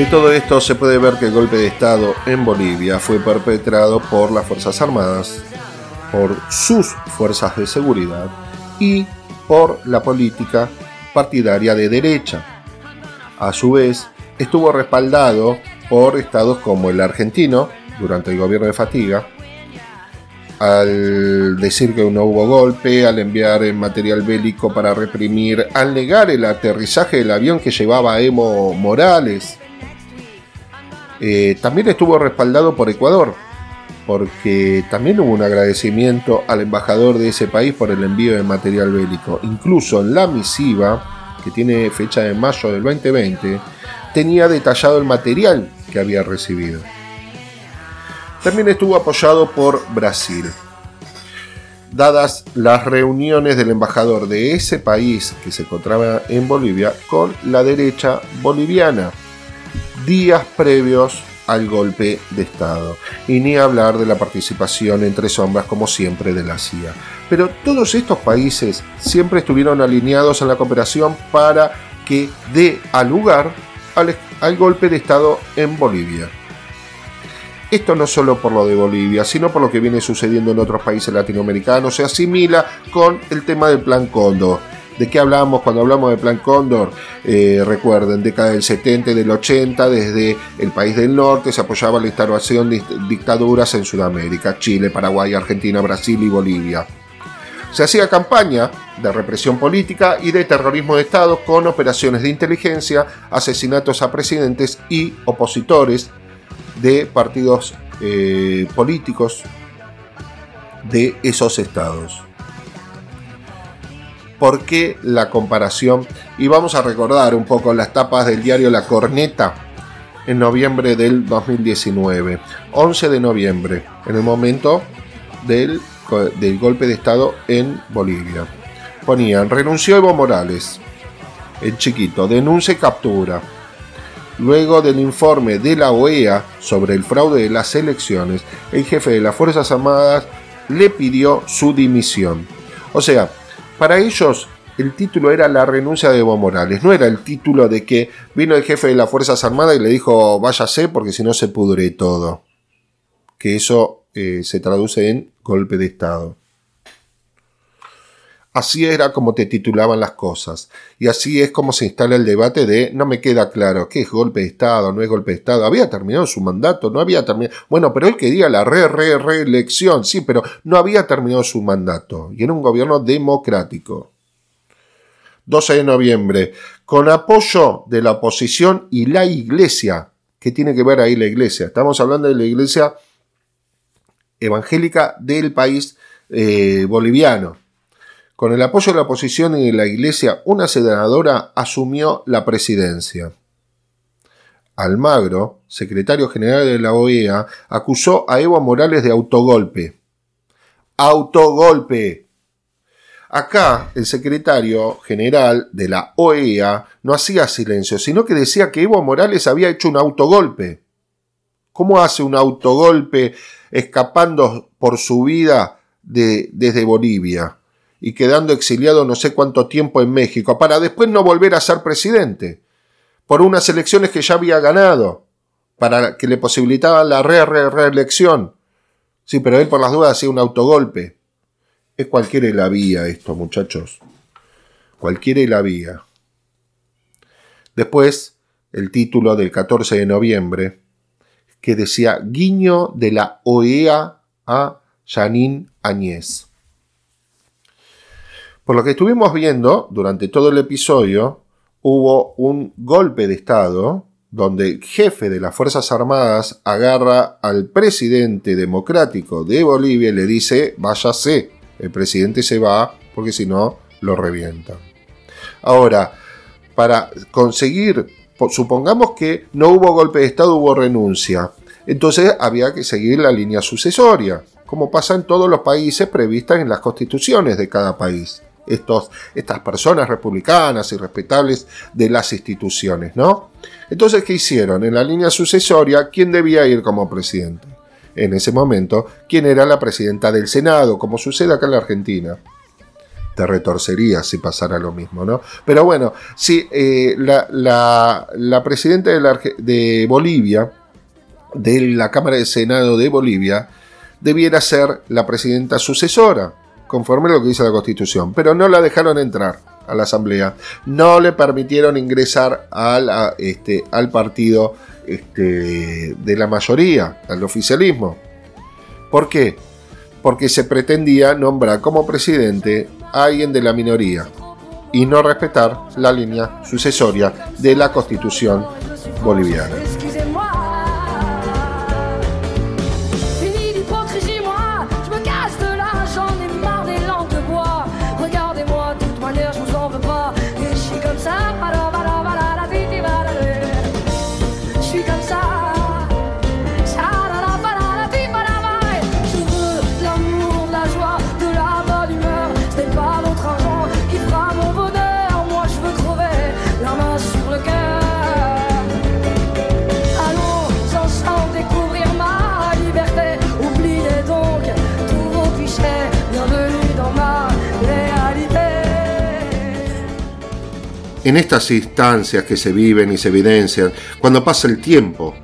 De todo esto se puede ver que el golpe de Estado en Bolivia fue perpetrado por las Fuerzas Armadas, por sus fuerzas de seguridad y por la política partidaria de derecha. A su vez, estuvo respaldado por estados como el argentino, durante el gobierno de Fatiga, al decir que no hubo golpe, al enviar material bélico para reprimir, al negar el aterrizaje del avión que llevaba a Evo Morales. Eh, también estuvo respaldado por Ecuador, porque también hubo un agradecimiento al embajador de ese país por el envío de material bélico. Incluso en la misiva, que tiene fecha de mayo del 2020, tenía detallado el material que había recibido. También estuvo apoyado por Brasil. Dadas las reuniones del embajador de ese país que se encontraba en Bolivia con la derecha boliviana, días previos al golpe de Estado. Y ni hablar de la participación entre sombras, como siempre, de la CIA. Pero todos estos países siempre estuvieron alineados en la cooperación para que dé al lugar al, golpe de Estado en Bolivia. Esto no solo por lo de Bolivia, sino por lo que viene sucediendo en otros países latinoamericanos, se asimila con el tema del Plan Cóndor. ¿De qué hablamos cuando hablamos de Plan Cóndor? Eh, recuerden, década del 70 y del 80, desde el país del norte se apoyaba la instauración de dictaduras en Sudamérica, Chile, Paraguay, Argentina, Brasil y Bolivia. Se hacía campaña de represión política y de terrorismo de Estado con operaciones de inteligencia, asesinatos a presidentes y opositores de partidos eh, políticos de esos estados. ¿Por qué la comparación? Y vamos a recordar un poco las tapas del diario La Corneta en noviembre del 2019. 11 de noviembre, en el momento del, del golpe de Estado en Bolivia. Ponían, renunció Evo Morales, el chiquito, denuncia y captura. Luego del informe de la OEA sobre el fraude de las elecciones, el jefe de las Fuerzas Armadas le pidió su dimisión. O sea, para ellos el título era la renuncia de Evo Morales, no era el título de que vino el jefe de las Fuerzas Armadas y le dijo váyase porque si no se pudre todo. Que eso eh, se traduce en golpe de Estado. Así era como te titulaban las cosas. Y así es como se instala el debate de no me queda claro qué es golpe de Estado, no es golpe de Estado. Había terminado su mandato, no había terminado. Bueno, pero él quería la re, re, reelección, sí, pero no había terminado su mandato. Y era un gobierno democrático. 12 de noviembre, con apoyo de la oposición y la iglesia. ¿Qué tiene que ver ahí la iglesia? Estamos hablando de la iglesia evangélica del país eh, boliviano con el apoyo de la oposición y de la Iglesia, una senadora asumió la presidencia. Almagro, secretario general de la OEA, acusó a Evo Morales de autogolpe. ¡Autogolpe! Acá el secretario general de la OEA no hacía silencio, sino que decía que Evo Morales había hecho un autogolpe. ¿Cómo hace un autogolpe escapando por su vida de, desde Bolivia? Y quedando exiliado no sé cuánto tiempo en México, para después no volver a ser presidente, por unas elecciones que ya había ganado, para que le posibilitaban la re, re reelección. Sí, pero él por las dudas hacía un autogolpe. Es cualquiera la vía esto, muchachos. Cualquiera la vía. Después, el título del 14 de noviembre, que decía Guiño de la OEA a Janine Añez. Por lo que estuvimos viendo durante todo el episodio, hubo un golpe de Estado donde el jefe de las Fuerzas Armadas agarra al presidente democrático de Bolivia y le dice, váyase, el presidente se va porque si no lo revienta. Ahora, para conseguir, supongamos que no hubo golpe de Estado, hubo renuncia, entonces había que seguir la línea sucesoria, como pasa en todos los países previstas en las constituciones de cada país estos, estas personas republicanas y respetables de las instituciones, ¿no? Entonces, ¿qué hicieron? En la línea sucesoria, ¿quién debía ir como presidente? En ese momento, ¿quién era la presidenta del Senado, como sucede acá en la Argentina? te retorcería si pasara lo mismo, ¿no? Pero bueno, sí, eh, la, la- presidenta de, de Bolivia, de la Cámara de Senado de Bolivia, debiera ser la presidenta sucesora, conforme a lo que dice la Constitución, pero no la dejaron entrar a la Asamblea, no le permitieron ingresar al, este, al partido este, de la mayoría, al oficialismo. ¿Por qué? Porque se pretendía nombrar como presidente a alguien de la minoría y no respetar la línea sucesoria de la Constitución boliviana. En estas instancias que se viven y se evidencian, cuando pasa el tiempo,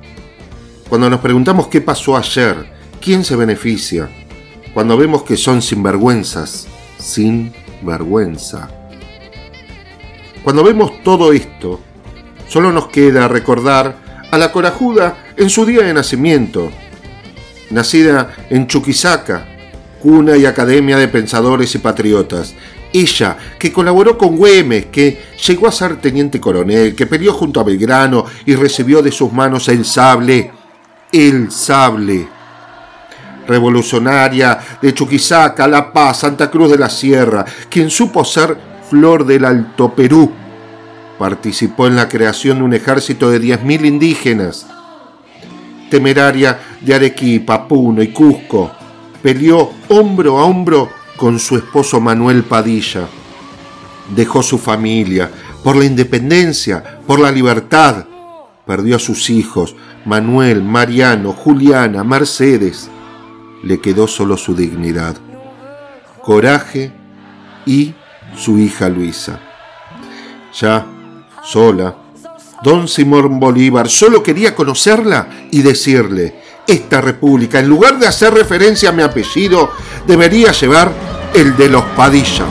cuando nos preguntamos qué pasó ayer, quién se beneficia, cuando vemos que son sinvergüenzas, sin vergüenza. Cuando vemos todo esto, solo nos queda recordar a la corajuda en su día de nacimiento, nacida en Chuquisaca, cuna y academia de pensadores y patriotas. Ella, que colaboró con Güemes, que llegó a ser teniente coronel, que peleó junto a Belgrano y recibió de sus manos el sable, el sable. Revolucionaria de Chuquisaca, La Paz, Santa Cruz de la Sierra, quien supo ser flor del Alto Perú. Participó en la creación de un ejército de 10.000 indígenas. Temeraria de Arequipa, Puno y Cusco, peleó hombro a hombro con su esposo Manuel Padilla. Dejó su familia por la independencia, por la libertad. Perdió a sus hijos, Manuel, Mariano, Juliana, Mercedes. Le quedó solo su dignidad, coraje y su hija Luisa. Ya, sola, Don Simón Bolívar solo quería conocerla y decirle, esta república, en lugar de hacer referencia a mi apellido, debería llevar el de los Padilla.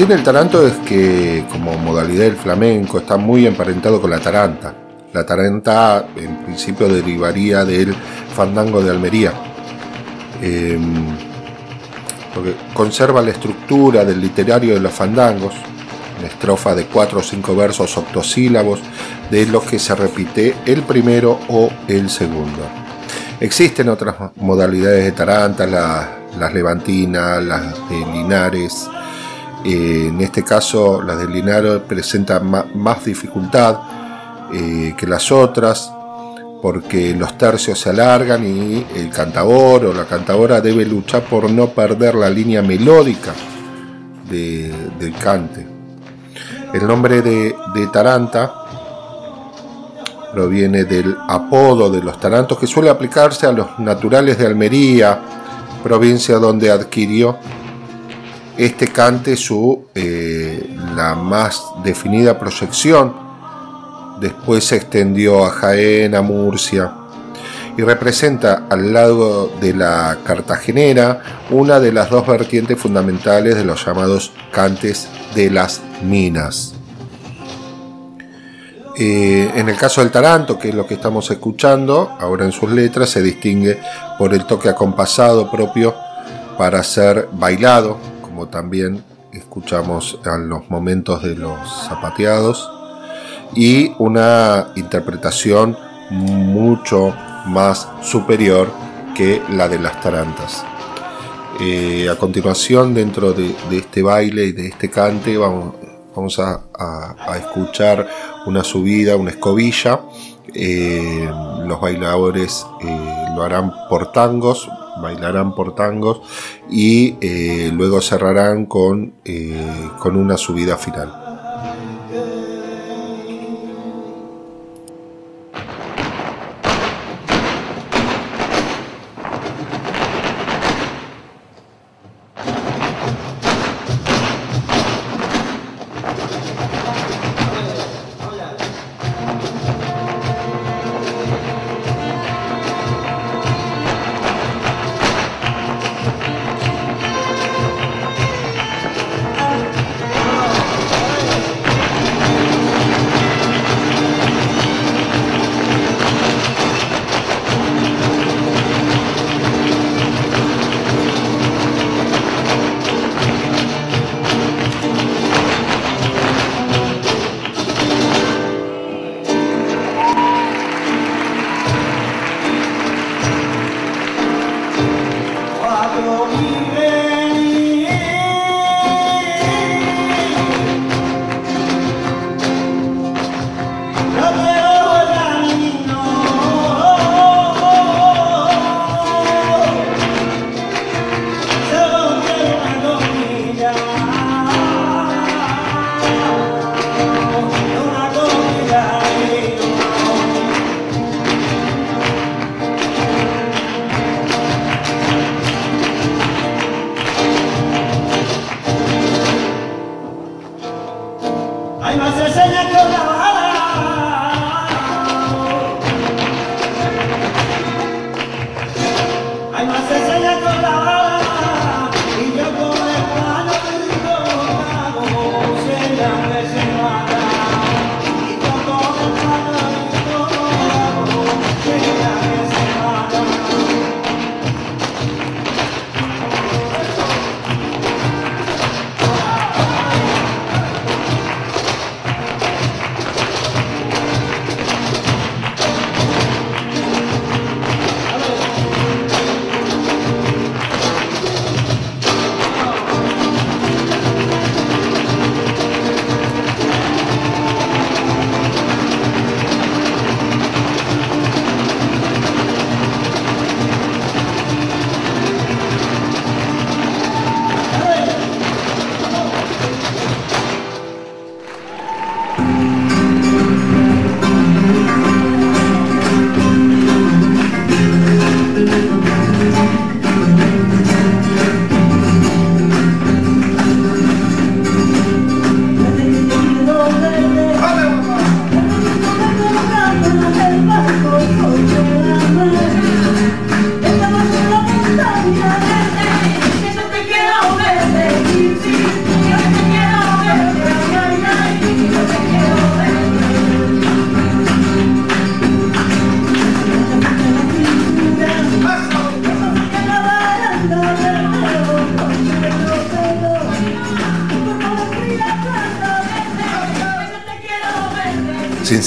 Tiene el taranto es que, como modalidad del flamenco, está muy emparentado con la taranta. La taranta, en principio, derivaría del fandango de Almería. Porque conserva la estructura del literario de los fandangos, una estrofa de cuatro o cinco versos octosílabos de los que se repite el primero o el segundo. Existen otras modalidades de taranta, la- las levantinas, las de Linares. En este caso, las de Linares presentan más dificultad eh, que las otras porque los tercios se alargan y el cantador o la cantadora debe luchar por no perder la línea melódica de- del cante. El nombre de, de Taranta proviene del apodo de los tarantos que suele aplicarse a los naturales de Almería, provincia donde adquirió este cante su eh, la más definida proyección. Después se extendió a Jaén, a Murcia y representa al lado de la cartagenera una de las dos vertientes fundamentales de los llamados cantes de las minas. Eh, en el caso del taranto, que es lo que estamos escuchando, ahora en sus letras se distingue por el toque acompasado propio para ser bailado, también escuchamos en los momentos de los zapateados, y una interpretación mucho más superior que la de las tarantas. Eh, a continuación, dentro de, este baile y de este cante, vamos, a escuchar una subida, una escobilla. Eh, los bailadores eh, lo harán por tangos, bailarán por tangos y eh, luego cerrarán con, eh, con una subida final.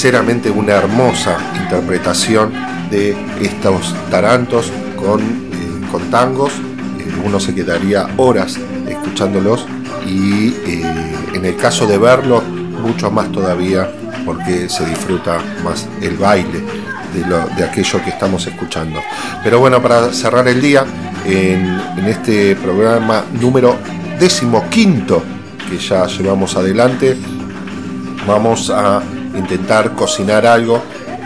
Sinceramente una hermosa interpretación de estos tarantos con, eh, con tangos. Eh, uno se quedaría horas escuchándolos y eh, en el caso de verlos, mucho más todavía porque se disfruta más el baile de, lo- de aquello que estamos escuchando. Pero bueno, para cerrar el día, en, en este programa número decimoquinto que ya llevamos adelante, vamos a intentar cocinar algo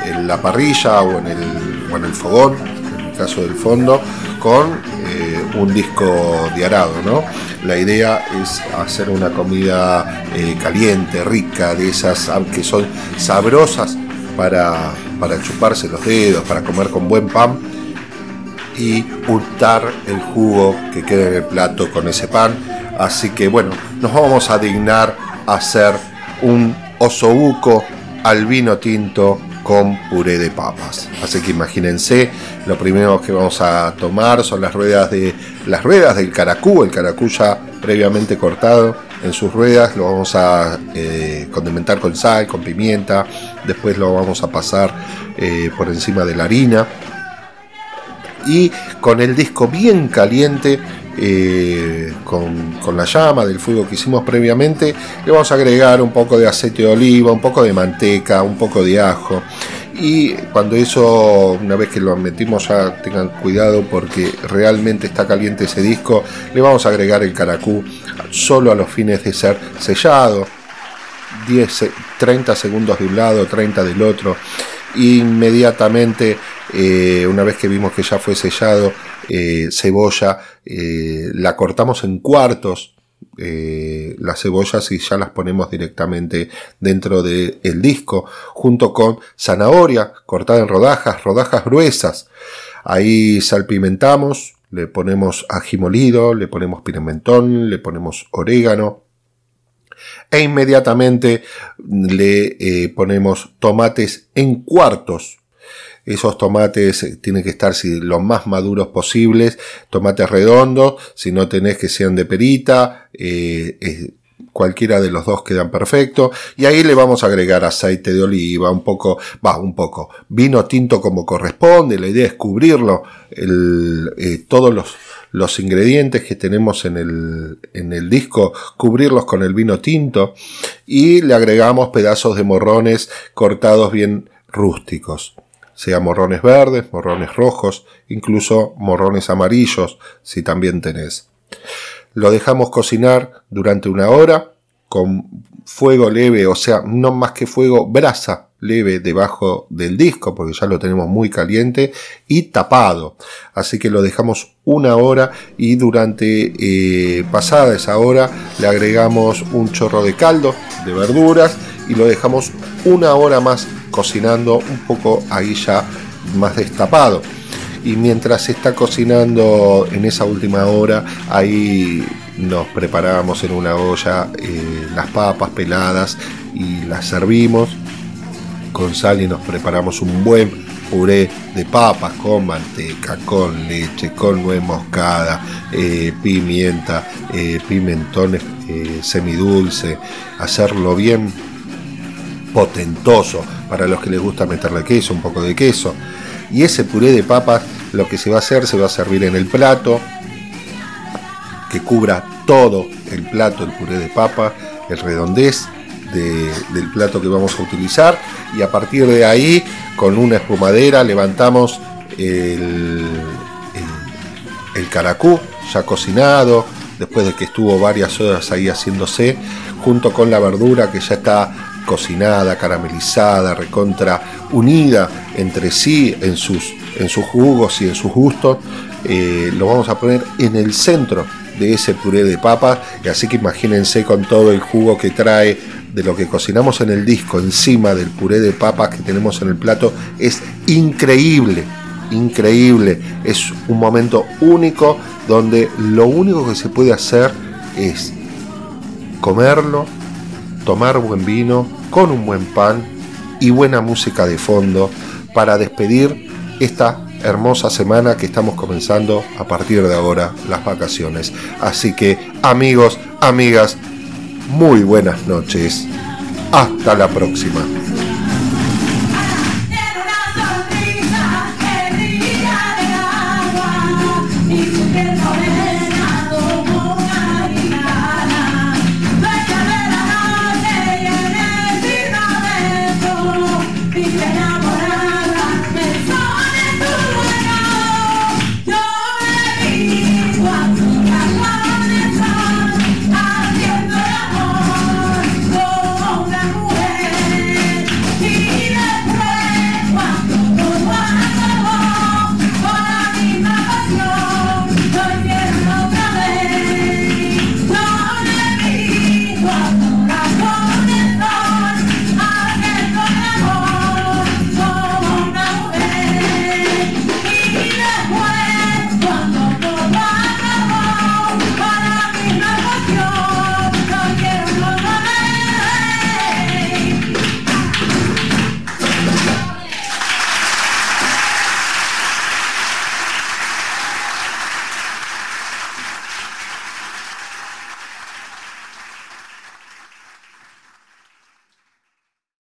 en la parrilla o en el, o en el fogón, en el caso del fondo, con eh, un disco de arado, ¿no? La idea es hacer una comida eh, caliente, rica, de esas ah, que son sabrosas para, para chuparse los dedos, para comer con buen pan y untar el jugo que queda en el plato con ese pan. Así que bueno, nos vamos a dignar a hacer un osobuco al vino tinto con puré de papas. Así que imagínense, lo primero que vamos a tomar son las ruedas de las ruedas del caracú, el caracú ya previamente cortado en sus ruedas, lo vamos a eh, condimentar con sal, con pimienta, después lo vamos a pasar eh, por encima de la harina. Y con el disco bien caliente, eh, con, la llama del fuego que hicimos previamente, le vamos a agregar un poco de aceite de oliva, un poco de manteca, un poco de ajo. Y cuando eso, una vez que lo metimos ya tengan cuidado porque realmente está caliente ese disco, le vamos a agregar el caracú solo a los fines de ser sellado. 10, se- 30 segundos de un lado, 30 del otro. Inmediatamente, eh, una vez que vimos que ya fue sellado, eh, cebolla, eh, la cortamos en cuartos, eh, las cebollas y ya las ponemos directamente dentro del disco, junto con zanahoria cortada en rodajas, rodajas gruesas. Ahí salpimentamos, le ponemos ají molido, le ponemos pimentón, le ponemos orégano, e inmediatamente le ponemos tomates en cuartos. Esos tomates eh, tienen que estar si, lo más maduros posibles, tomates redondos, si no tenés que sean de perita, eh, cualquiera de los dos quedan perfectos. Y ahí le vamos a agregar aceite de oliva, un poco, va, un poco, vino tinto como corresponde. La idea es cubrirlo, eh, todos los, los ingredientes que tenemos en el, en el disco, cubrirlos con el vino tinto y le agregamos pedazos de morrones cortados bien rústicos, sea morrones verdes, morrones rojos, incluso morrones amarillos, si también tenés. Lo dejamos cocinar durante una hora con fuego leve, o sea, no más que fuego, brasa leve debajo del disco, porque ya lo tenemos muy caliente y tapado. Así que lo dejamos una hora y durante eh, pasada esa hora le agregamos un chorro de caldo de verduras y lo dejamos una hora más cocinando un poco ahí ya más destapado. Y mientras se está cocinando en esa última hora, ahí nos preparamos en una olla eh, las papas peladas y las servimos. Con sal y nos preparamos un buen puré de papas con manteca, con leche, con nuez moscada, eh, pimienta, eh, pimentones eh, semidulce, hacerlo bien potentoso para los que les gusta meterle queso, un poco de queso. Y ese puré de papas lo que se va a hacer, se va a servir en el plato, que cubra todo el plato, el puré de papa, el redondez de- del plato que vamos a utilizar. Y a partir de ahí, con una espumadera, levantamos el, el, el caracú ya cocinado, después de que estuvo varias horas ahí haciéndose, junto con la verdura que ya está cocinada, caramelizada, recontra unida entre sí en sus, en sus jugos y en sus gustos, eh, lo vamos a poner en el centro de ese puré de papa, así que imagínense con todo el jugo que trae de lo que cocinamos en el disco encima del puré de papas que tenemos en el plato, es increíble, increíble, es un momento único donde lo único que se puede hacer es comerlo, tomar buen vino con un buen pan y buena música de fondo para despedir esta hermosa semana que estamos comenzando a partir de ahora las vacaciones. Así que amigos, amigas, muy buenas noches. Hasta la próxima.